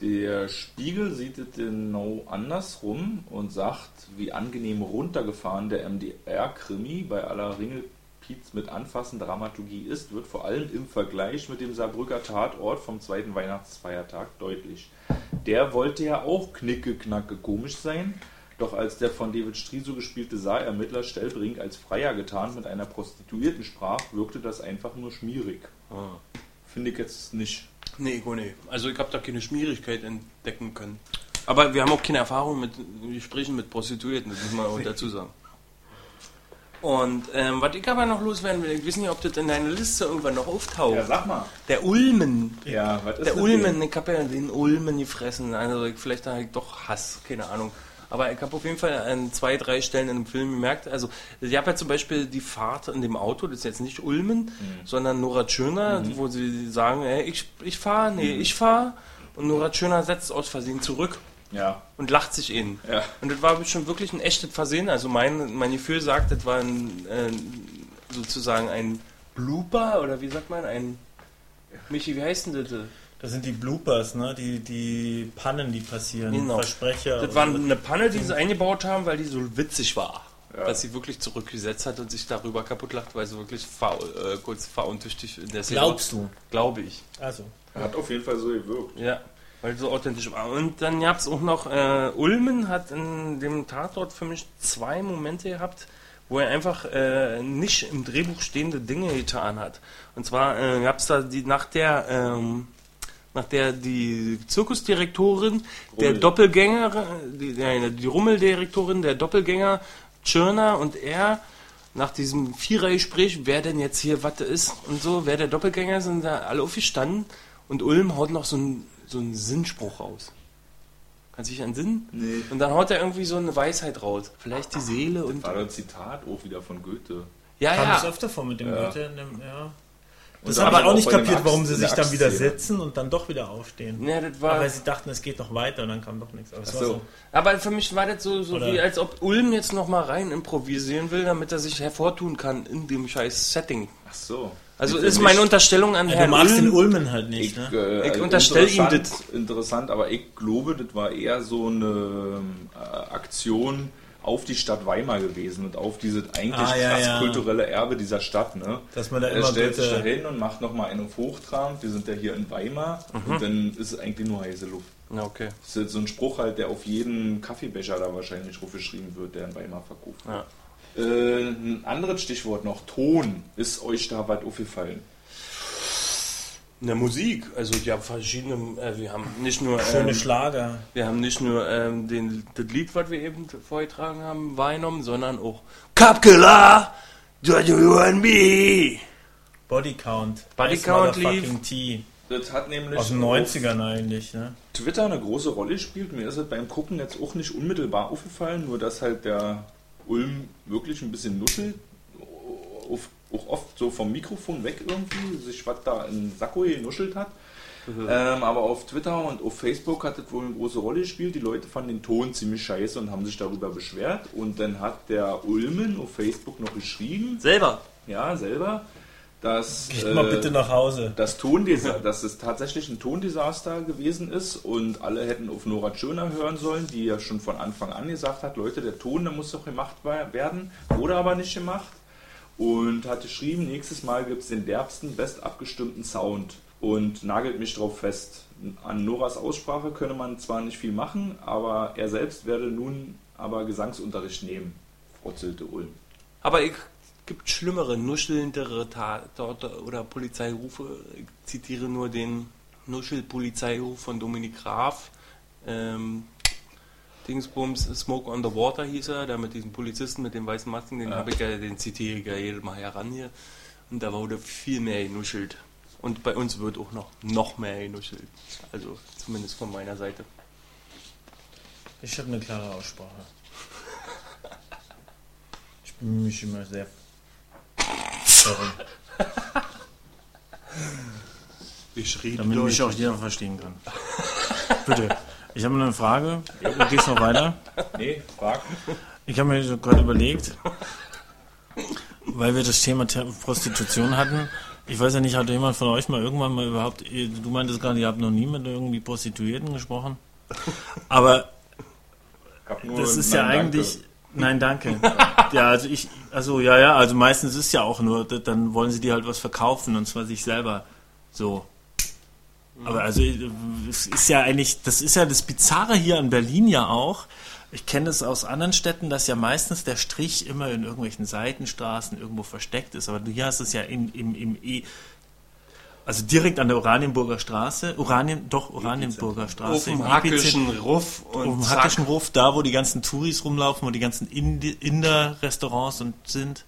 Der Spiegel sieht es genau andersrum und sagt, wie angenehm runtergefahren der MDR-Krimi bei aller Ringel Pietz mit anfassen Dramaturgie ist, wird vor allem im Vergleich mit dem Saarbrücker Tatort vom zweiten Weihnachtsfeiertag deutlich. Der wollte ja auch knicke, knacke komisch sein, doch als der von David Striso gespielte Saarermittler Stellbrink als Freier getan mit einer Prostituierten sprach, wirkte das einfach nur schmierig. Ah. Finde ich jetzt nicht. Nee, oh nee. Also ich habe da keine Schmierigkeit entdecken können. Aber wir haben auch keine Erfahrung mit Gesprächen mit Prostituierten, das muss man auch dazu sagen. Und ähm, was ich aber noch loswerden will, ich weiß nicht, ob das in deiner Liste irgendwann noch auftaucht. Ja, sag mal. Der Ulmen. Ja, was ist Der Ulmen, denn? ich habe ja den Ulmen gefressen. Also vielleicht habe ich doch Hass, keine Ahnung. Aber ich habe auf jeden Fall an zwei, drei Stellen in dem Film gemerkt, also ich habe ja zum Beispiel die Fahrt in dem Auto, das ist jetzt nicht Ulmen, mhm. sondern Nora Tschöner, mhm. wo sie sagen, ey, ich, ich fahre, nee, mhm. ich fahre. Und Nora Tschöner setzt aus Versehen zurück. Ja. Und lacht sich in. Ja. Und das war schon wirklich ein echtes Versehen. Also mein, mein Gefühl sagt, das war ein, äh, sozusagen ein Blooper oder wie sagt man? Ein. Michi, wie heißt denn das? Das sind die Bloopers, ne? Die, die Pannen, die passieren. Genau. Versprecher. Das war eine Panne, die sie eingebaut haben, weil die so witzig war. Ja. Dass sie wirklich zurückgesetzt hat und sich darüber kaputt lacht, weil sie wirklich faul, äh, kurz fauntüchtig in der Szene Glaubst du? Glaube ich. Also. Hat auf jeden Fall so gewirkt. Ja. Weil so authentisch war. Und dann gab es auch noch, äh, Ulmen hat in dem Tatort für mich zwei Momente gehabt, wo er einfach äh, nicht im Drehbuch stehende Dinge getan hat. Und zwar äh, gab es da die nach der ähm, nach der die Zirkusdirektorin, der Doppelgänger, die, die, die Rummeldirektorin, der Doppelgänger Tschirner und er nach diesem Vierergespräch, wer denn jetzt hier was ist und so, wer der Doppelgänger ist, sind da alle aufgestanden und Ulm haut noch so einen so einen Sinnspruch raus. Kannst du dich an Sinn? Nee. Und dann haut er irgendwie so eine Weisheit raus. Vielleicht die Seele und. War ein Zitat auch wieder von Goethe. Ja, Kam das ja. öfter vor mit dem Ja. Goethe? in dem- Ja. Das habe ich auch nicht kapiert, Axt- warum sie sich dann wieder setzen und dann doch wieder aufstehen. Ja, das war. Aber sie dachten, es geht noch weiter und dann kam doch nichts. Aber so. so. Aber für mich war das so, so wie, als ob Ulm jetzt noch mal rein improvisieren will, damit er sich hervortun kann in dem scheiß Setting. Ach so. Also ist meine Unterstellung an Ja, du Herrn magst den Ulm. Ulmen halt nicht, Ich, ne? äh, Ich also unterstell ihm interessant- Interessant, aber ich glaube, das war eher so eine äh, Aktion auf die Stadt Weimar gewesen und auf dieses eigentlich Ah, ja, krass ja. kulturelle Erbe dieser Stadt. Ne? Dass man da Er immer stellt sich da bitte... hin und macht nochmal einen auf. Wir sind ja hier in Weimar Mhm. und dann ist es eigentlich nur heiße Luft. Na, okay. Das ist so ein Spruch halt, der auf jeden Kaffeebecher da wahrscheinlich drauf geschrieben wird, der in Weimar verkauft. Ja. Äh, ein anderes Stichwort noch, Ton. Ist euch da was aufgefallen? In der Musik, also die haben verschiedene, äh, wir haben nicht nur, Schöne ähm, Schlager. wir haben nicht nur ähm, den, das Lied, was wir eben vorgetragen haben, wahrgenommen, sondern auch Kapkela, do you and me. Body Count. Body Ice Count T. Das hat nämlich Aus den auf 90ern eigentlich, ne? Twitter eine große Rolle spielt. Mir ist es beim Gucken jetzt auch nicht unmittelbar aufgefallen, nur dass halt der Ulm wirklich ein bisschen nuschelt. Auch oft so vom Mikrofon weg irgendwie, sich was da in Sakko genuschelt hat. Ähm, aber auf Twitter und auf Facebook hat das wohl eine große Rolle gespielt. Die Leute fanden den Ton ziemlich scheiße und haben sich darüber beschwert. Und dann hat der Ulmen auf Facebook noch geschrieben, Selber. ja, selber, dass. Geht mal äh, bitte nach Hause. das Tondesa dass es tatsächlich ein Tondesaster gewesen ist und alle hätten auf Nora Tschirner hören sollen, die ja schon von Anfang an gesagt hat, Leute, der Ton, der muss doch gemacht werden, wurde aber nicht gemacht und hat geschrieben, nächstes Mal gibt es den derbsten, best abgestimmten Sound und nagelt mich drauf fest. An Noras Aussprache könne man zwar nicht viel machen, aber er selbst werde nun aber Gesangsunterricht nehmen, frotzelte Ulm. Aber es gibt schlimmere, nuschelndere Tatorte oder Polizeirufe. Ich zitiere nur den Nuschel-Polizeiruf von Dominik Graf. Ähm, Dingsbums, Smoke on the Water hieß er, da mit diesem Polizisten mit den weißen Masken, den Ja. habe ich ja, den zitiere ich ja jedes Mal heran hier. Und da wurde viel mehr genuschelt. Und bei uns wird auch noch, noch mehr genuschelt. Also zumindest von meiner Seite. Ich habe eine klare Aussprache. Ich bin mich immer sehr. Sorry. Ich rede Damit mich auch jeder verstehen kann. Bitte. Ich habe noch eine Frage. Du gehst noch weiter. Nee, frag. Ich habe mir so gerade überlegt, weil wir das Thema Prostitution hatten. Ich weiß ja nicht, hat jemand von euch mal irgendwann mal überhaupt, du meintest gerade, ihr habt noch nie mit irgendwie Prostituierten gesprochen. Aber das ist ja danke. eigentlich, nein, danke. Ja, also ich, also ja, ja, also meistens ist ja auch nur, dann wollen sie dir halt was verkaufen und zwar sich selber so. Aber also es ist ja eigentlich, das ist ja das Bizarre hier in Berlin ja auch. Ich kenne es aus anderen Städten, dass ja meistens der Strich immer in irgendwelchen Seitenstraßen irgendwo versteckt ist. Aber du hier hast es ja in, im, im E, also direkt an der Oranienburger Straße, Oranien, doch Oranienburger auf Straße, dem im hackischen auf und dem zack. Hackischen Ruf, da wo die ganzen Touris rumlaufen, wo die ganzen Indi- Inder-Restaurants und sind,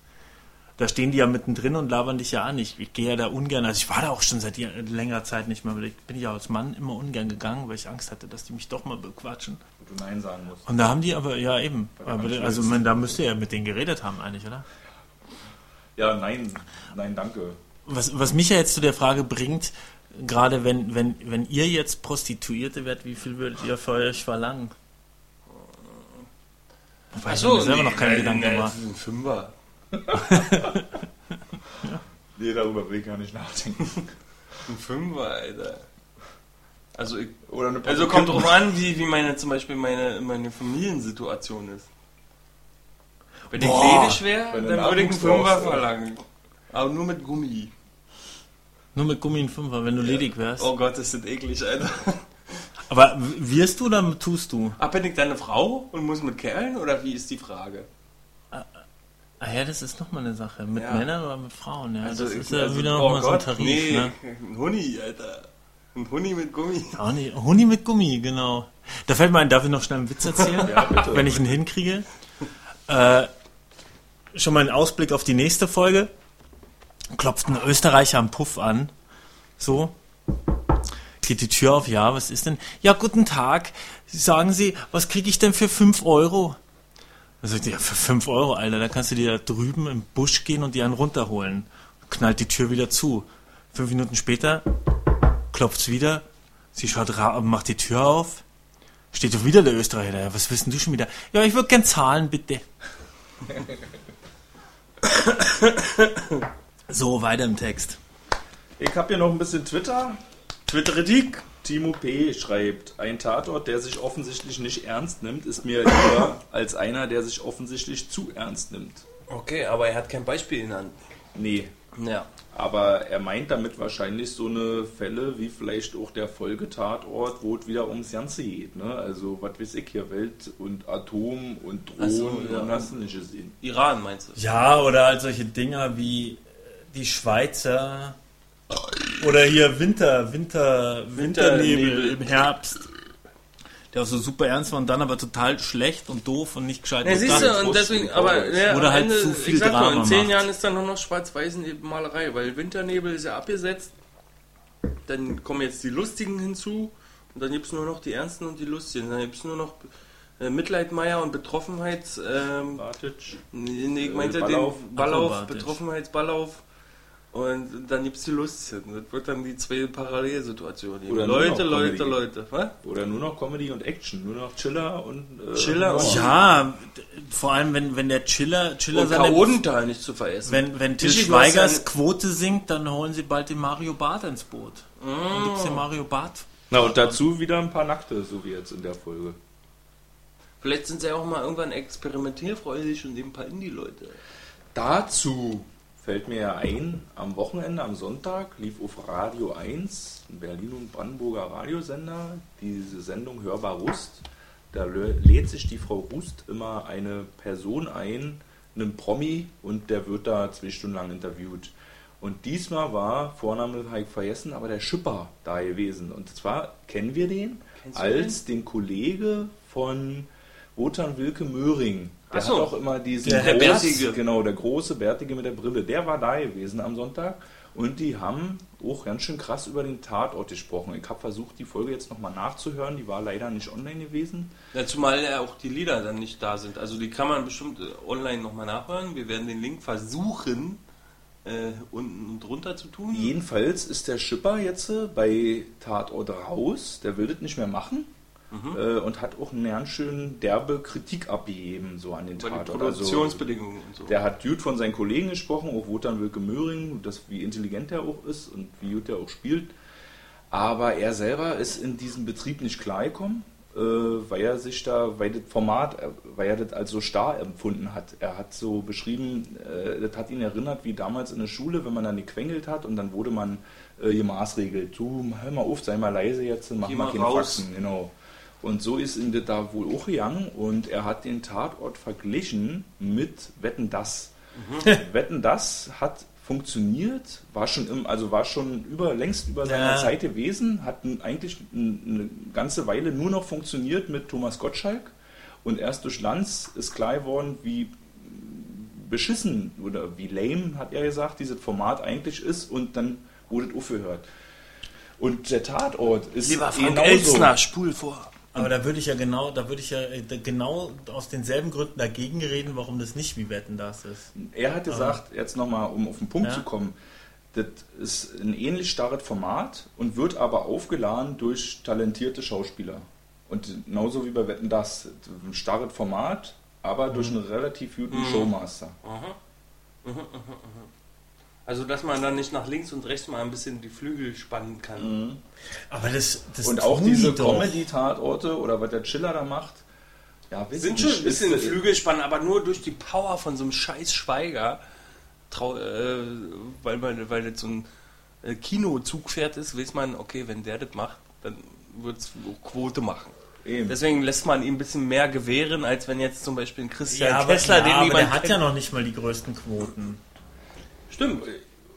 da stehen die ja mittendrin und labern dich ja an. Ich, ich gehe ja da ungern, also ich war da auch schon seit längerer Zeit nicht mehr, weil ich bin ja als Mann immer ungern gegangen, weil ich Angst hatte, dass die mich doch mal bequatschen. Wo du Nein sagen musst. Und da haben die aber, ja eben, aber, also man, da müsst ihr ja mit denen geredet haben eigentlich, oder? Ja, nein, nein, danke. Was, was mich ja jetzt zu der Frage bringt, gerade wenn, wenn, wenn ihr jetzt Prostituierte werdet, wie viel würdet ihr für euch verlangen? Wobei ich hab mir selber noch keinen Gedanken gemacht. Ein Fünfer. Nee, darüber will ich gar nicht nachdenken. Ein Fünfer, Alter. Also, ich, Oder eine also kommt drauf an, wie, wie meine zum Beispiel meine, meine Familiensituation ist. Wenn ich Boah. ledig wäre, dann würde ich einen Fünfer verlangen. Aber nur mit Gummi. Nur mit Gummi ein Fünfer, wenn du ledig wärst. Oh Gott, ist das eklig, Alter. Aber wirst du oder tust du? Bin ich deine Frau und muss mit Kerlen oder wie ist die Frage? Ah ja, das ist nochmal eine Sache. Mit Ja. Männern oder mit Frauen? Ja, Also, das ist ja also, wieder oh nochmal so ein Tarif. nee, Ne? Ein Huni, Alter. Ein Huni mit Gummi. Auch nicht. Huni mit Gummi, genau. Da fällt mir ein, darf ich noch schnell einen Witz erzählen? Ja, bitte. wenn ich ihn hinkriege. Äh, schon mal ein Ausblick auf die nächste Folge. Klopft ein Österreicher am Puff an. So. Geht die Tür auf, ja, was ist denn? Ja, guten Tag. Sagen Sie, was kriege ich denn für 5 Euro? Da sagt er, ja, für 5 Euro, Alter, da kannst du dir da drüben im Busch gehen und dir einen runterholen. Knallt die Tür wieder zu. Fünf Minuten später klopft's wieder. Sie schaut macht die Tür auf. Steht doch wieder der Österreicher da. Was wissen du schon wieder? Ja, ich würde gern zahlen, bitte. so, weiter im Text. Ich habe hier noch ein bisschen Twitter. Twitter-Kritik. Timo P. schreibt, ein Tatort, der sich offensichtlich nicht ernst nimmt, ist mir lieber als einer, der sich offensichtlich zu ernst nimmt. Okay, aber er hat kein Beispiel genannt. Nee, Ja. aber er meint damit wahrscheinlich so eine Fälle wie vielleicht auch der Folgetatort, wo es wieder ums Ganze geht. Ne? Also, was weiß ich hier, Welt und Atom und Ach so, Drohnen ja. und hast du nicht gesehen. Iran meinst du? Ja, oder halt solche Dinger wie die Schweizer. Oder hier Winter, Winter, Winternebel Winternebel. im Herbst. Der auch so super ernst war und dann aber total schlecht und doof und nicht gescheit. Ja, siehst du, und deswegen, aber ja, Oder halt Ende, zu viel sag Drama nur, in zehn macht. Jahren ist dann nur noch schwarz-weiß Malerei, weil Winternebel ist ja abgesetzt. Dann kommen jetzt die Lustigen hinzu und dann gibt es nur noch die Ernsten und die Lustigen. Dann gibt es nur noch äh, Mitleidmeier und Betroffenheits... Ähm, Bartic. nee, ich Äh, meinte Ballauf. den Ballauf, Akrobatisch. Betroffenheitsballauf. Und dann gibt es die Lustigen. Das wird dann die zwei Parallelsituationen. Oder Leute, Leute, Comedy. Leute. Was? Oder nur noch Comedy und Action, nur noch Chiller und äh, Chiller und-. Ja, vor allem wenn, wenn der Chiller, Chiller Und seine, Chaotental nicht zu veressen. wenn, wenn Til Michi, du hast Schweigers Quote sinkt, dann holen sie bald den Mario Barth ins Boot. Dann gibt's den Mario Barth. Na und dazu wieder ein paar Nackte, so wie jetzt in der Folge. Vielleicht sind sie ja auch mal irgendwann experimentierfreudig und nehmen ein paar Indie-Leute. Dazu fällt mir ja ein, am Wochenende, am Sonntag, lief auf Radio 1, ein Berlin und Brandenburger Radiosender, diese Sendung Hörbar Rust. Da lädt sich die Frau Rust immer eine Person ein, einen Promi, und der wird da zwei Stunden lang interviewt. Und diesmal war, Vorname habe ich vergessen, aber der Schipper da gewesen. Und zwar kennen wir den als den Kollege von Wotan Wilke Möhring. Der Ach so. hat auch immer diesen Der Herr groß- Bärtige. Genau, der große Bärtige mit der Brille. Der war da gewesen am Sonntag. Und die haben auch ganz schön krass über den Tatort gesprochen. Ich habe versucht, die Folge jetzt nochmal nachzuhören. Die war leider nicht online gewesen. Ja, zumal ja auch die Lieder dann nicht da sind. Also die kann man bestimmt äh, online nochmal nachhören. Wir werden den Link versuchen, äh, unten und drunter zu tun. Jedenfalls ist der Schipper jetzt äh, bei Tatort raus. Der will das nicht mehr machen. Mhm. Äh, und hat auch eine ganz schön derbe Kritik abgegeben, so an den Über die Tatort. Also, Produktionsbedingungen und so. Der hat gut von seinen Kollegen gesprochen, auch Wotan Wilke Möhring, das, wie intelligent er auch ist und wie gut er auch spielt. Aber er selber ist in diesem Betrieb nicht klargekommen, äh, weil er sich da, weil das Format, äh, weil er das als so starr empfunden hat. Er hat so beschrieben, äh, das hat ihn erinnert, wie damals in der Schule, wenn man dann gequengelt hat und dann wurde man äh, gemaßregelt. Du, hör mal auf, sei mal leise jetzt, mach Geh mal mal keine raus. Faxen. Genau. Und so ist ihm das da wohl auch gegangen und er hat den Tatort verglichen mit Wetten das. Mhm. Wetten das hat funktioniert, war schon im, also war schon über längst über seiner Ja. Zeit gewesen, hat eigentlich eine ganze Weile nur noch funktioniert mit Thomas Gottschalk und erst durch Lanz ist klar geworden, wie beschissen oder wie lame, hat er gesagt, dieses Format eigentlich ist und dann wurde es aufgehört. Und der Tatort ist Lieber Frank genauso. Elstner, spul vor. Aber da würde ich ja genau, da würde ich ja äh, genau aus denselben Gründen dagegen reden, warum das nicht wie Wetten das ist. Er hat gesagt, jetzt nochmal, um auf den Punkt Ja. zu kommen, das ist ein ähnlich starres Format und wird aber aufgeladen durch talentierte Schauspieler. Und genauso wie bei Wetten das, ein starres Format, aber durch einen relativ guten Mhm. Showmaster. Also, dass man dann nicht nach links und rechts mal ein bisschen die Flügel spannen kann. Aber das, das Und auch diese. Comedy-Tatorte oder was der Chiller da macht, ja, Sind schon ein bisschen ist- Flügelspannen, aber nur durch die Power von so einem scheiß Schweiger, trau, äh, weil, weil, weil das so ein äh, Kinozugpferd ist, weiß man, okay, wenn der das macht, dann wird es Quote machen. Eben. Deswegen lässt man ihm ein bisschen mehr gewähren, als wenn jetzt zum Beispiel ein Christian ja, Kessler, ja, den aber der hat ja noch nicht mal die größten Quoten. Stimmt.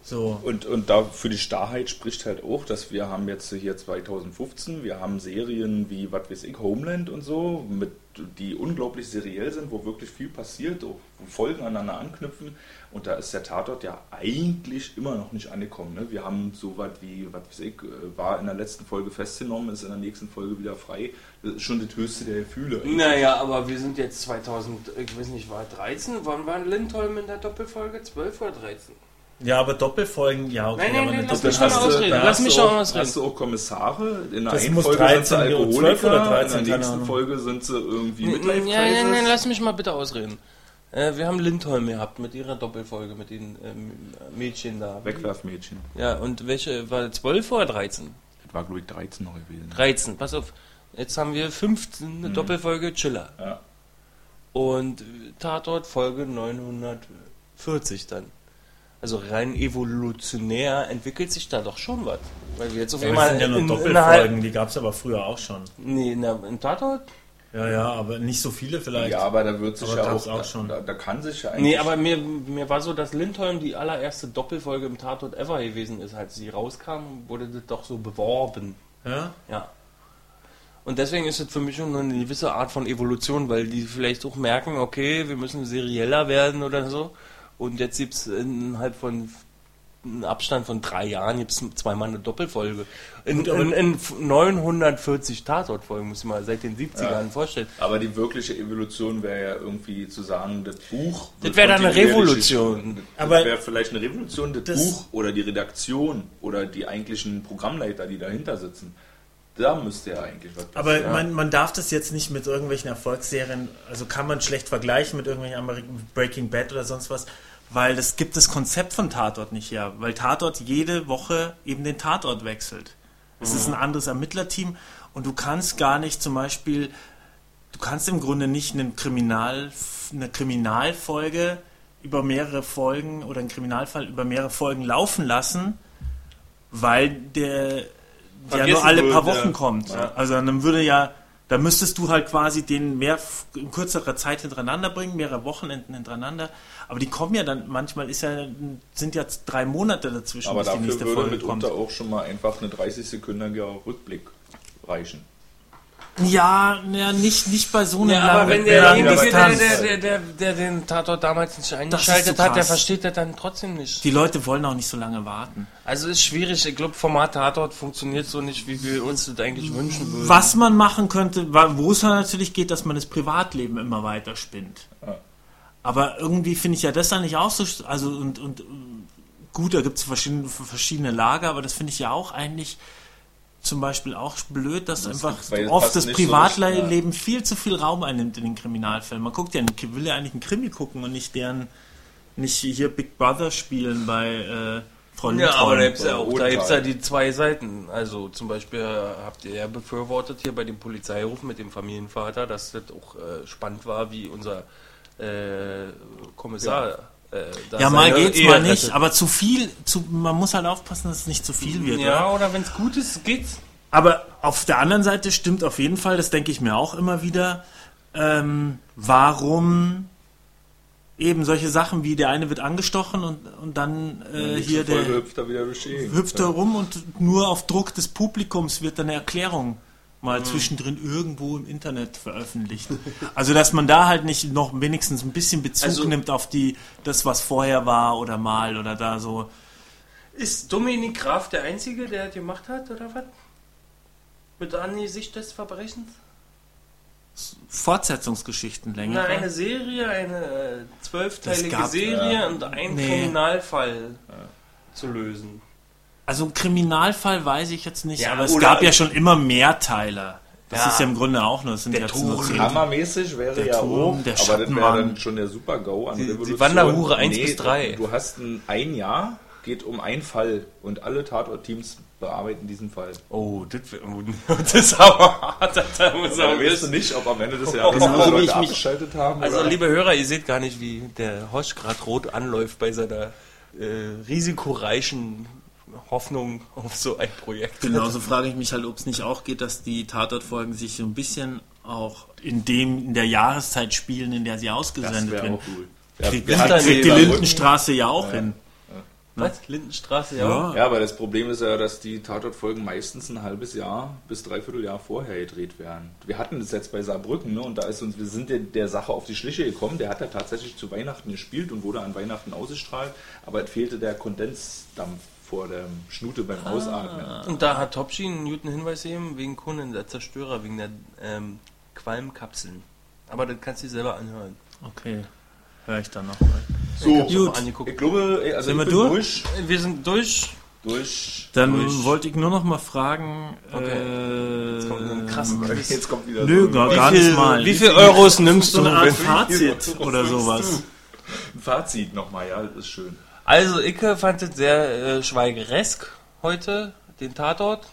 So. Und, und da für die Starrheit spricht halt auch, dass wir haben jetzt hier 2015, wir haben Serien wie, was weiß ich, Homeland und so, mit, die unglaublich seriell sind, wo wirklich viel passiert, wo Folgen aneinander anknüpfen. Und da ist der Tatort ja eigentlich immer noch nicht angekommen. Ne? Wir haben so was wie, was weiß ich, äh, war in der letzten Folge festgenommen, ist in der nächsten Folge wieder frei. Das ist schon das höchste der Gefühle. Eigentlich. Naja, aber wir sind jetzt 2000, ich weiß nicht, war 13? Wann war Lindholm in der Doppelfolge? 12 oder 13? Ja, aber Doppelfolgen, ja, okay. Nein, nein, nein, lass mich schon ausreden. Lass mich schon ausreden. Hast du auch Kommissare? In der das einen Folge 13, sind sie Alkoholiker, oder 13, in der nächsten Folge sind sie irgendwie Midlife Ja, nein, nein, lass mich mal bitte ausreden. Äh, wir haben Lindholm gehabt mit ihrer Doppelfolge, mit den ähm, Mädchen da. Wegwerfmädchen. Ja, und welche, war 12 oder 13? Das war, glaube ich, 13 noch gewesen. 13, pass auf. Jetzt haben wir 15, eine mhm. Doppelfolge Chiller. Ja. Und Tatort Folge 940 dann. Also rein evolutionär entwickelt sich da doch schon was. Weil wir jetzt auf einmal. Das sind ja nur in, Doppelfolgen, die gab es aber früher auch schon. Nee, in, der, in Tatort? Ja, ja, aber nicht so viele vielleicht. Ja, aber da wird sich aber ja auch, auch schon. Da, da, kann sich ja eigentlich. Nee, aber mir, mir war so, dass Lindholm die allererste Doppelfolge im Tatort ever gewesen ist. Als sie rauskam, wurde das doch so beworben. Ja? Ja. Und deswegen ist es für mich schon eine gewisse Art von Evolution, weil die vielleicht auch merken, okay, wir müssen serieller werden oder so. Und jetzt gibt es innerhalb von einem Abstand von drei Jahren gibt es zweimal eine Doppelfolge. In, in, in 940 Tatortfolgen, muss ich mal seit den 70ern ja. vorstellen. Aber die wirkliche Evolution wäre ja irgendwie zu sagen, das Buch. Das wäre dann eine Revolution. Das wäre vielleicht eine Revolution, das, das Buch oder die Redaktion oder die eigentlichen Programmleiter, die dahinter sitzen. Da müsste ja eigentlich was passieren. Aber man, man darf das jetzt nicht mit irgendwelchen Erfolgsserien, also kann man schlecht vergleichen mit irgendwelchen Amerik Breaking Bad oder sonst was, weil das gibt das Konzept von Tatort nicht her, weil Tatort jede Woche eben den Tatort wechselt. Es mhm. ist ein anderes Ermittlerteam und du kannst gar nicht zum Beispiel, du kannst im Grunde nicht einen Kriminal, eine Kriminalfolge über mehrere Folgen oder einen Kriminalfall über mehrere Folgen laufen lassen, weil der der nur alle paar Wochen ja. kommt. Ja. Also dann würde ja, da müsstest du halt quasi den mehr in kürzerer Zeit hintereinander bringen, mehrere Wochenenden hintereinander. Aber die kommen ja dann, manchmal ist ja, sind ja drei Monate dazwischen, Aber bis die nächste würde Folge mitunter kommt. auch schon mal einfach eine 30-sekündige Rückblick reichen. Ja, ja nicht, nicht bei so einer ja, aber wenn derjenige, der, der, der, der, der den Tatort damals nicht eingeschaltet so hat, der versteht das dann trotzdem nicht. Die Leute wollen auch nicht so lange warten. Also ist schwierig. Ich glaube, Format Tatort funktioniert so nicht, wie wir uns das eigentlich wünschen würden. Was man machen könnte, wo es natürlich geht, dass man das Privatleben immer weiter spinnt. Aber irgendwie finde ich ja das eigentlich auch so, also und, und gut, da gibt es verschiedene, verschiedene Lager, aber das finde ich ja auch eigentlich zum Beispiel auch blöd, dass das einfach oft das Privatleben so viel zu viel Raum einnimmt in den Kriminalfällen. Man guckt ja, will ja eigentlich einen Krimi gucken und nicht deren, nicht hier Big Brother spielen bei äh, Frau Ja, aber da gibt es ja auch, da gibt's ja die zwei Seiten. Also zum Beispiel habt ihr ja befürwortet hier bei dem Polizeiruf mit dem Familienvater, dass das auch äh, spannend war, wie unser äh, Kommissar ja äh, ja, mal geht's, mal nicht, rettet. aber zu viel, zu, man muss halt aufpassen, dass es nicht zu viel wird. Ja, oder, oder wenn es gut ist, geht's. Aber auf der anderen Seite stimmt auf jeden Fall, das denke ich mir auch immer wieder, ähm, warum eben solche Sachen wie der eine wird angestochen und, und dann äh, hier der hüpft er wieder hüpft er rum und nur auf Druck des Publikums wird dann eine Erklärung mal mhm. zwischendrin irgendwo im Internet veröffentlicht. Also dass man da halt nicht noch wenigstens ein bisschen Bezug also, nimmt auf die das was vorher war oder mal oder da so. Ist Dominik Graf der einzige, der das gemacht hat oder was? Mit Angesicht des Verbrechens? Fortsetzungsgeschichten länger. Na, eine Serie, eine äh, zwölfteilige Serie ja. und ein nee. Kriminalfall ja. zu lösen. Also ein Kriminalfall weiß ich jetzt nicht, ja, aber es gab ja schon immer mehr Teile. Das ja, ist ja im Grunde auch nur. Das sind der Turm. Hammermäßig wäre der ja Turm, auch, der aber das wäre dann schon der Super-GO an die, Revolution. Die Wanderhure 1 nee, bis 3. Du hast ein, ein Jahr, geht um einen Fall und alle Tatort-Teams bearbeiten diesen Fall. Oh, das, das ist aber hart. Da muss aber weißt du nicht, ob am Ende des Jahres oh, Leute ich abgeschaltet haben. Also, oder? liebe Hörer, ihr seht gar nicht, wie der Hosch gerade rot anläuft bei seiner äh, risikoreichen Hoffnung auf so ein Projekt. Genauso frage ich mich halt, ob es nicht auch geht, dass die Tatortfolgen sich so ein bisschen auch in dem in der Jahreszeit spielen, in der sie ausgesendet werden. Cool. Ja, kriegt, kriegt die Lindenstraße ja auch ja. hin. Was? Lindenstraße, ja. ja. Ja, aber das Problem ist ja, dass die Tatortfolgen meistens ein halbes Jahr bis dreiviertel Jahr vorher gedreht werden. Wir hatten das jetzt bei Saarbrücken, ne, und da ist uns, wir sind der, der Sache auf die Schliche gekommen. Der hat ja tatsächlich zu Weihnachten gespielt und wurde an Weihnachten ausgestrahlt, aber es fehlte der Kondensdampf vor der Schnute beim ah. Ausatmen. Und da hat Topschi einen guten Hinweis eben wegen Kunden der Zerstörer, wegen der ähm, Qualmkapseln. Aber das kannst du dir selber anhören. Okay, höre ich dann nochmal. So, gut. Ich glaube, also sind wir durch? durch? Wir sind durch. Durch. Dann durch. wollte ich nur noch mal fragen. Okay. Äh, jetzt kommt ein krassen Jetzt kommt wieder Nö, so gar, gar nicht mal. Wie viel Euros nimmst du? So eine Art Fazit oder sowas. Ein Fazit nochmal, ja, das ist schön. Also, ich fand es sehr äh, schweigeresk heute, den Tatort.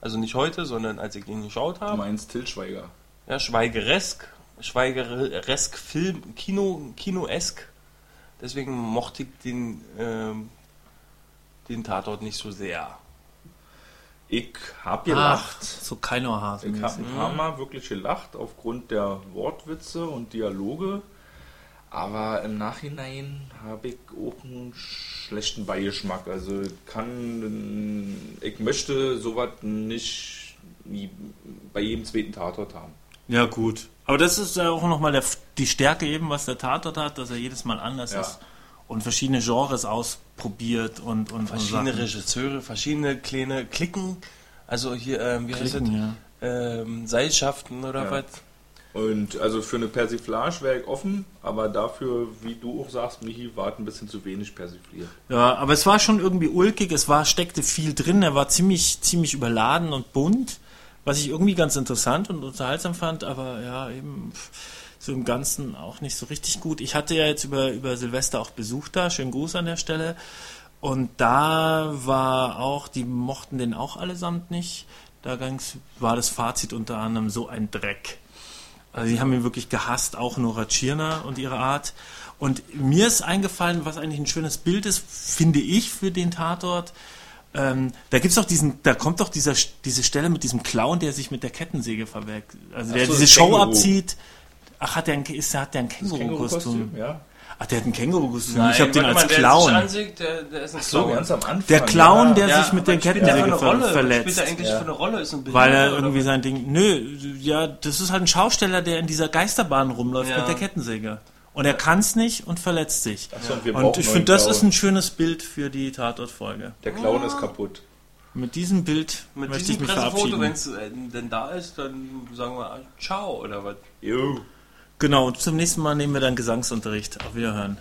Also nicht heute, sondern als ich ihn geschaut habe. Du meinst Till Schweiger? Ja, schweigeresk. Schweigeresk Film, Kino, Kinoesk Deswegen mochte ich den, äh, den Tatort nicht so sehr. Ich habe gelacht. Ach, so kein Ohrhasen. Ich habe ein paar Mal wirklich gelacht aufgrund der Wortwitze und Dialoge. Aber im Nachhinein habe ich auch einen schlechten Beigeschmack. Also kann, ich möchte sowas nicht bei jedem zweiten Tatort haben. Ja, gut. Aber das ist ja auch nochmal die Stärke eben, was der Tatort hat, dass er jedes Mal anders ja. ist und verschiedene Genres ausprobiert und, und verschiedene und Regisseure, verschiedene kleine Klicken, also hier, ähm, wie Klicken, heißt es? Ja. Ähm, Seilschaften oder ja. was? Und also für eine Persiflage wäre ich offen, aber dafür, wie du auch sagst, Michi, war ein bisschen zu wenig persifliert. Ja, aber es war schon irgendwie ulkig, es war, steckte viel drin, er war ziemlich, ziemlich überladen und bunt was ich irgendwie ganz interessant und unterhaltsam fand, aber ja, eben so im Ganzen auch nicht so richtig gut. Ich hatte ja jetzt über, über Silvester auch Besuch da, schönen Gruß an der Stelle. Und da war auch, die mochten den auch allesamt nicht. Da war das Fazit unter anderem so ein Dreck. Also die haben ihn wirklich gehasst, auch Nora Tschirner und ihre Art. Und mir ist eingefallen, was eigentlich ein schönes Bild ist, finde ich, für den Tatort. Ähm, da gibt's doch diesen, da kommt doch dieser, diese Stelle mit diesem Clown, der sich mit der Kettensäge verweckt, also der so, diese Show Känguru. abzieht. Ach, hat der ein, ist, hat der ein Känguru-Kostüm? Ja. Ach, der hat ein Känguru-Kostüm. Ich habe den als Clown. Der, ansieht, der, der ist ein Ach so, ganz am Anfang. Der Clown, der ja. sich mit der Kettensäge ver verletzt. Spielt er eigentlich ja. für eine Rolle? Ist ein Weil er irgendwie sein Ding. Nö, ja, das ist halt ein Schausteller, der in dieser Geisterbahn rumläuft ja. mit der Kettensäge. Und er kann es nicht und verletzt sich. So, und, und ich finde, das ist ein schönes Bild für die Tatortfolge. Der Clown ist kaputt. Mit diesem Bild Mit möchte diesem ich mich verabschieden. Wenn es äh, denn da ist, dann sagen wir Ciao oder was? Jo. Genau, und zum nächsten Mal nehmen wir dann Gesangsunterricht. Auf Wiederhören.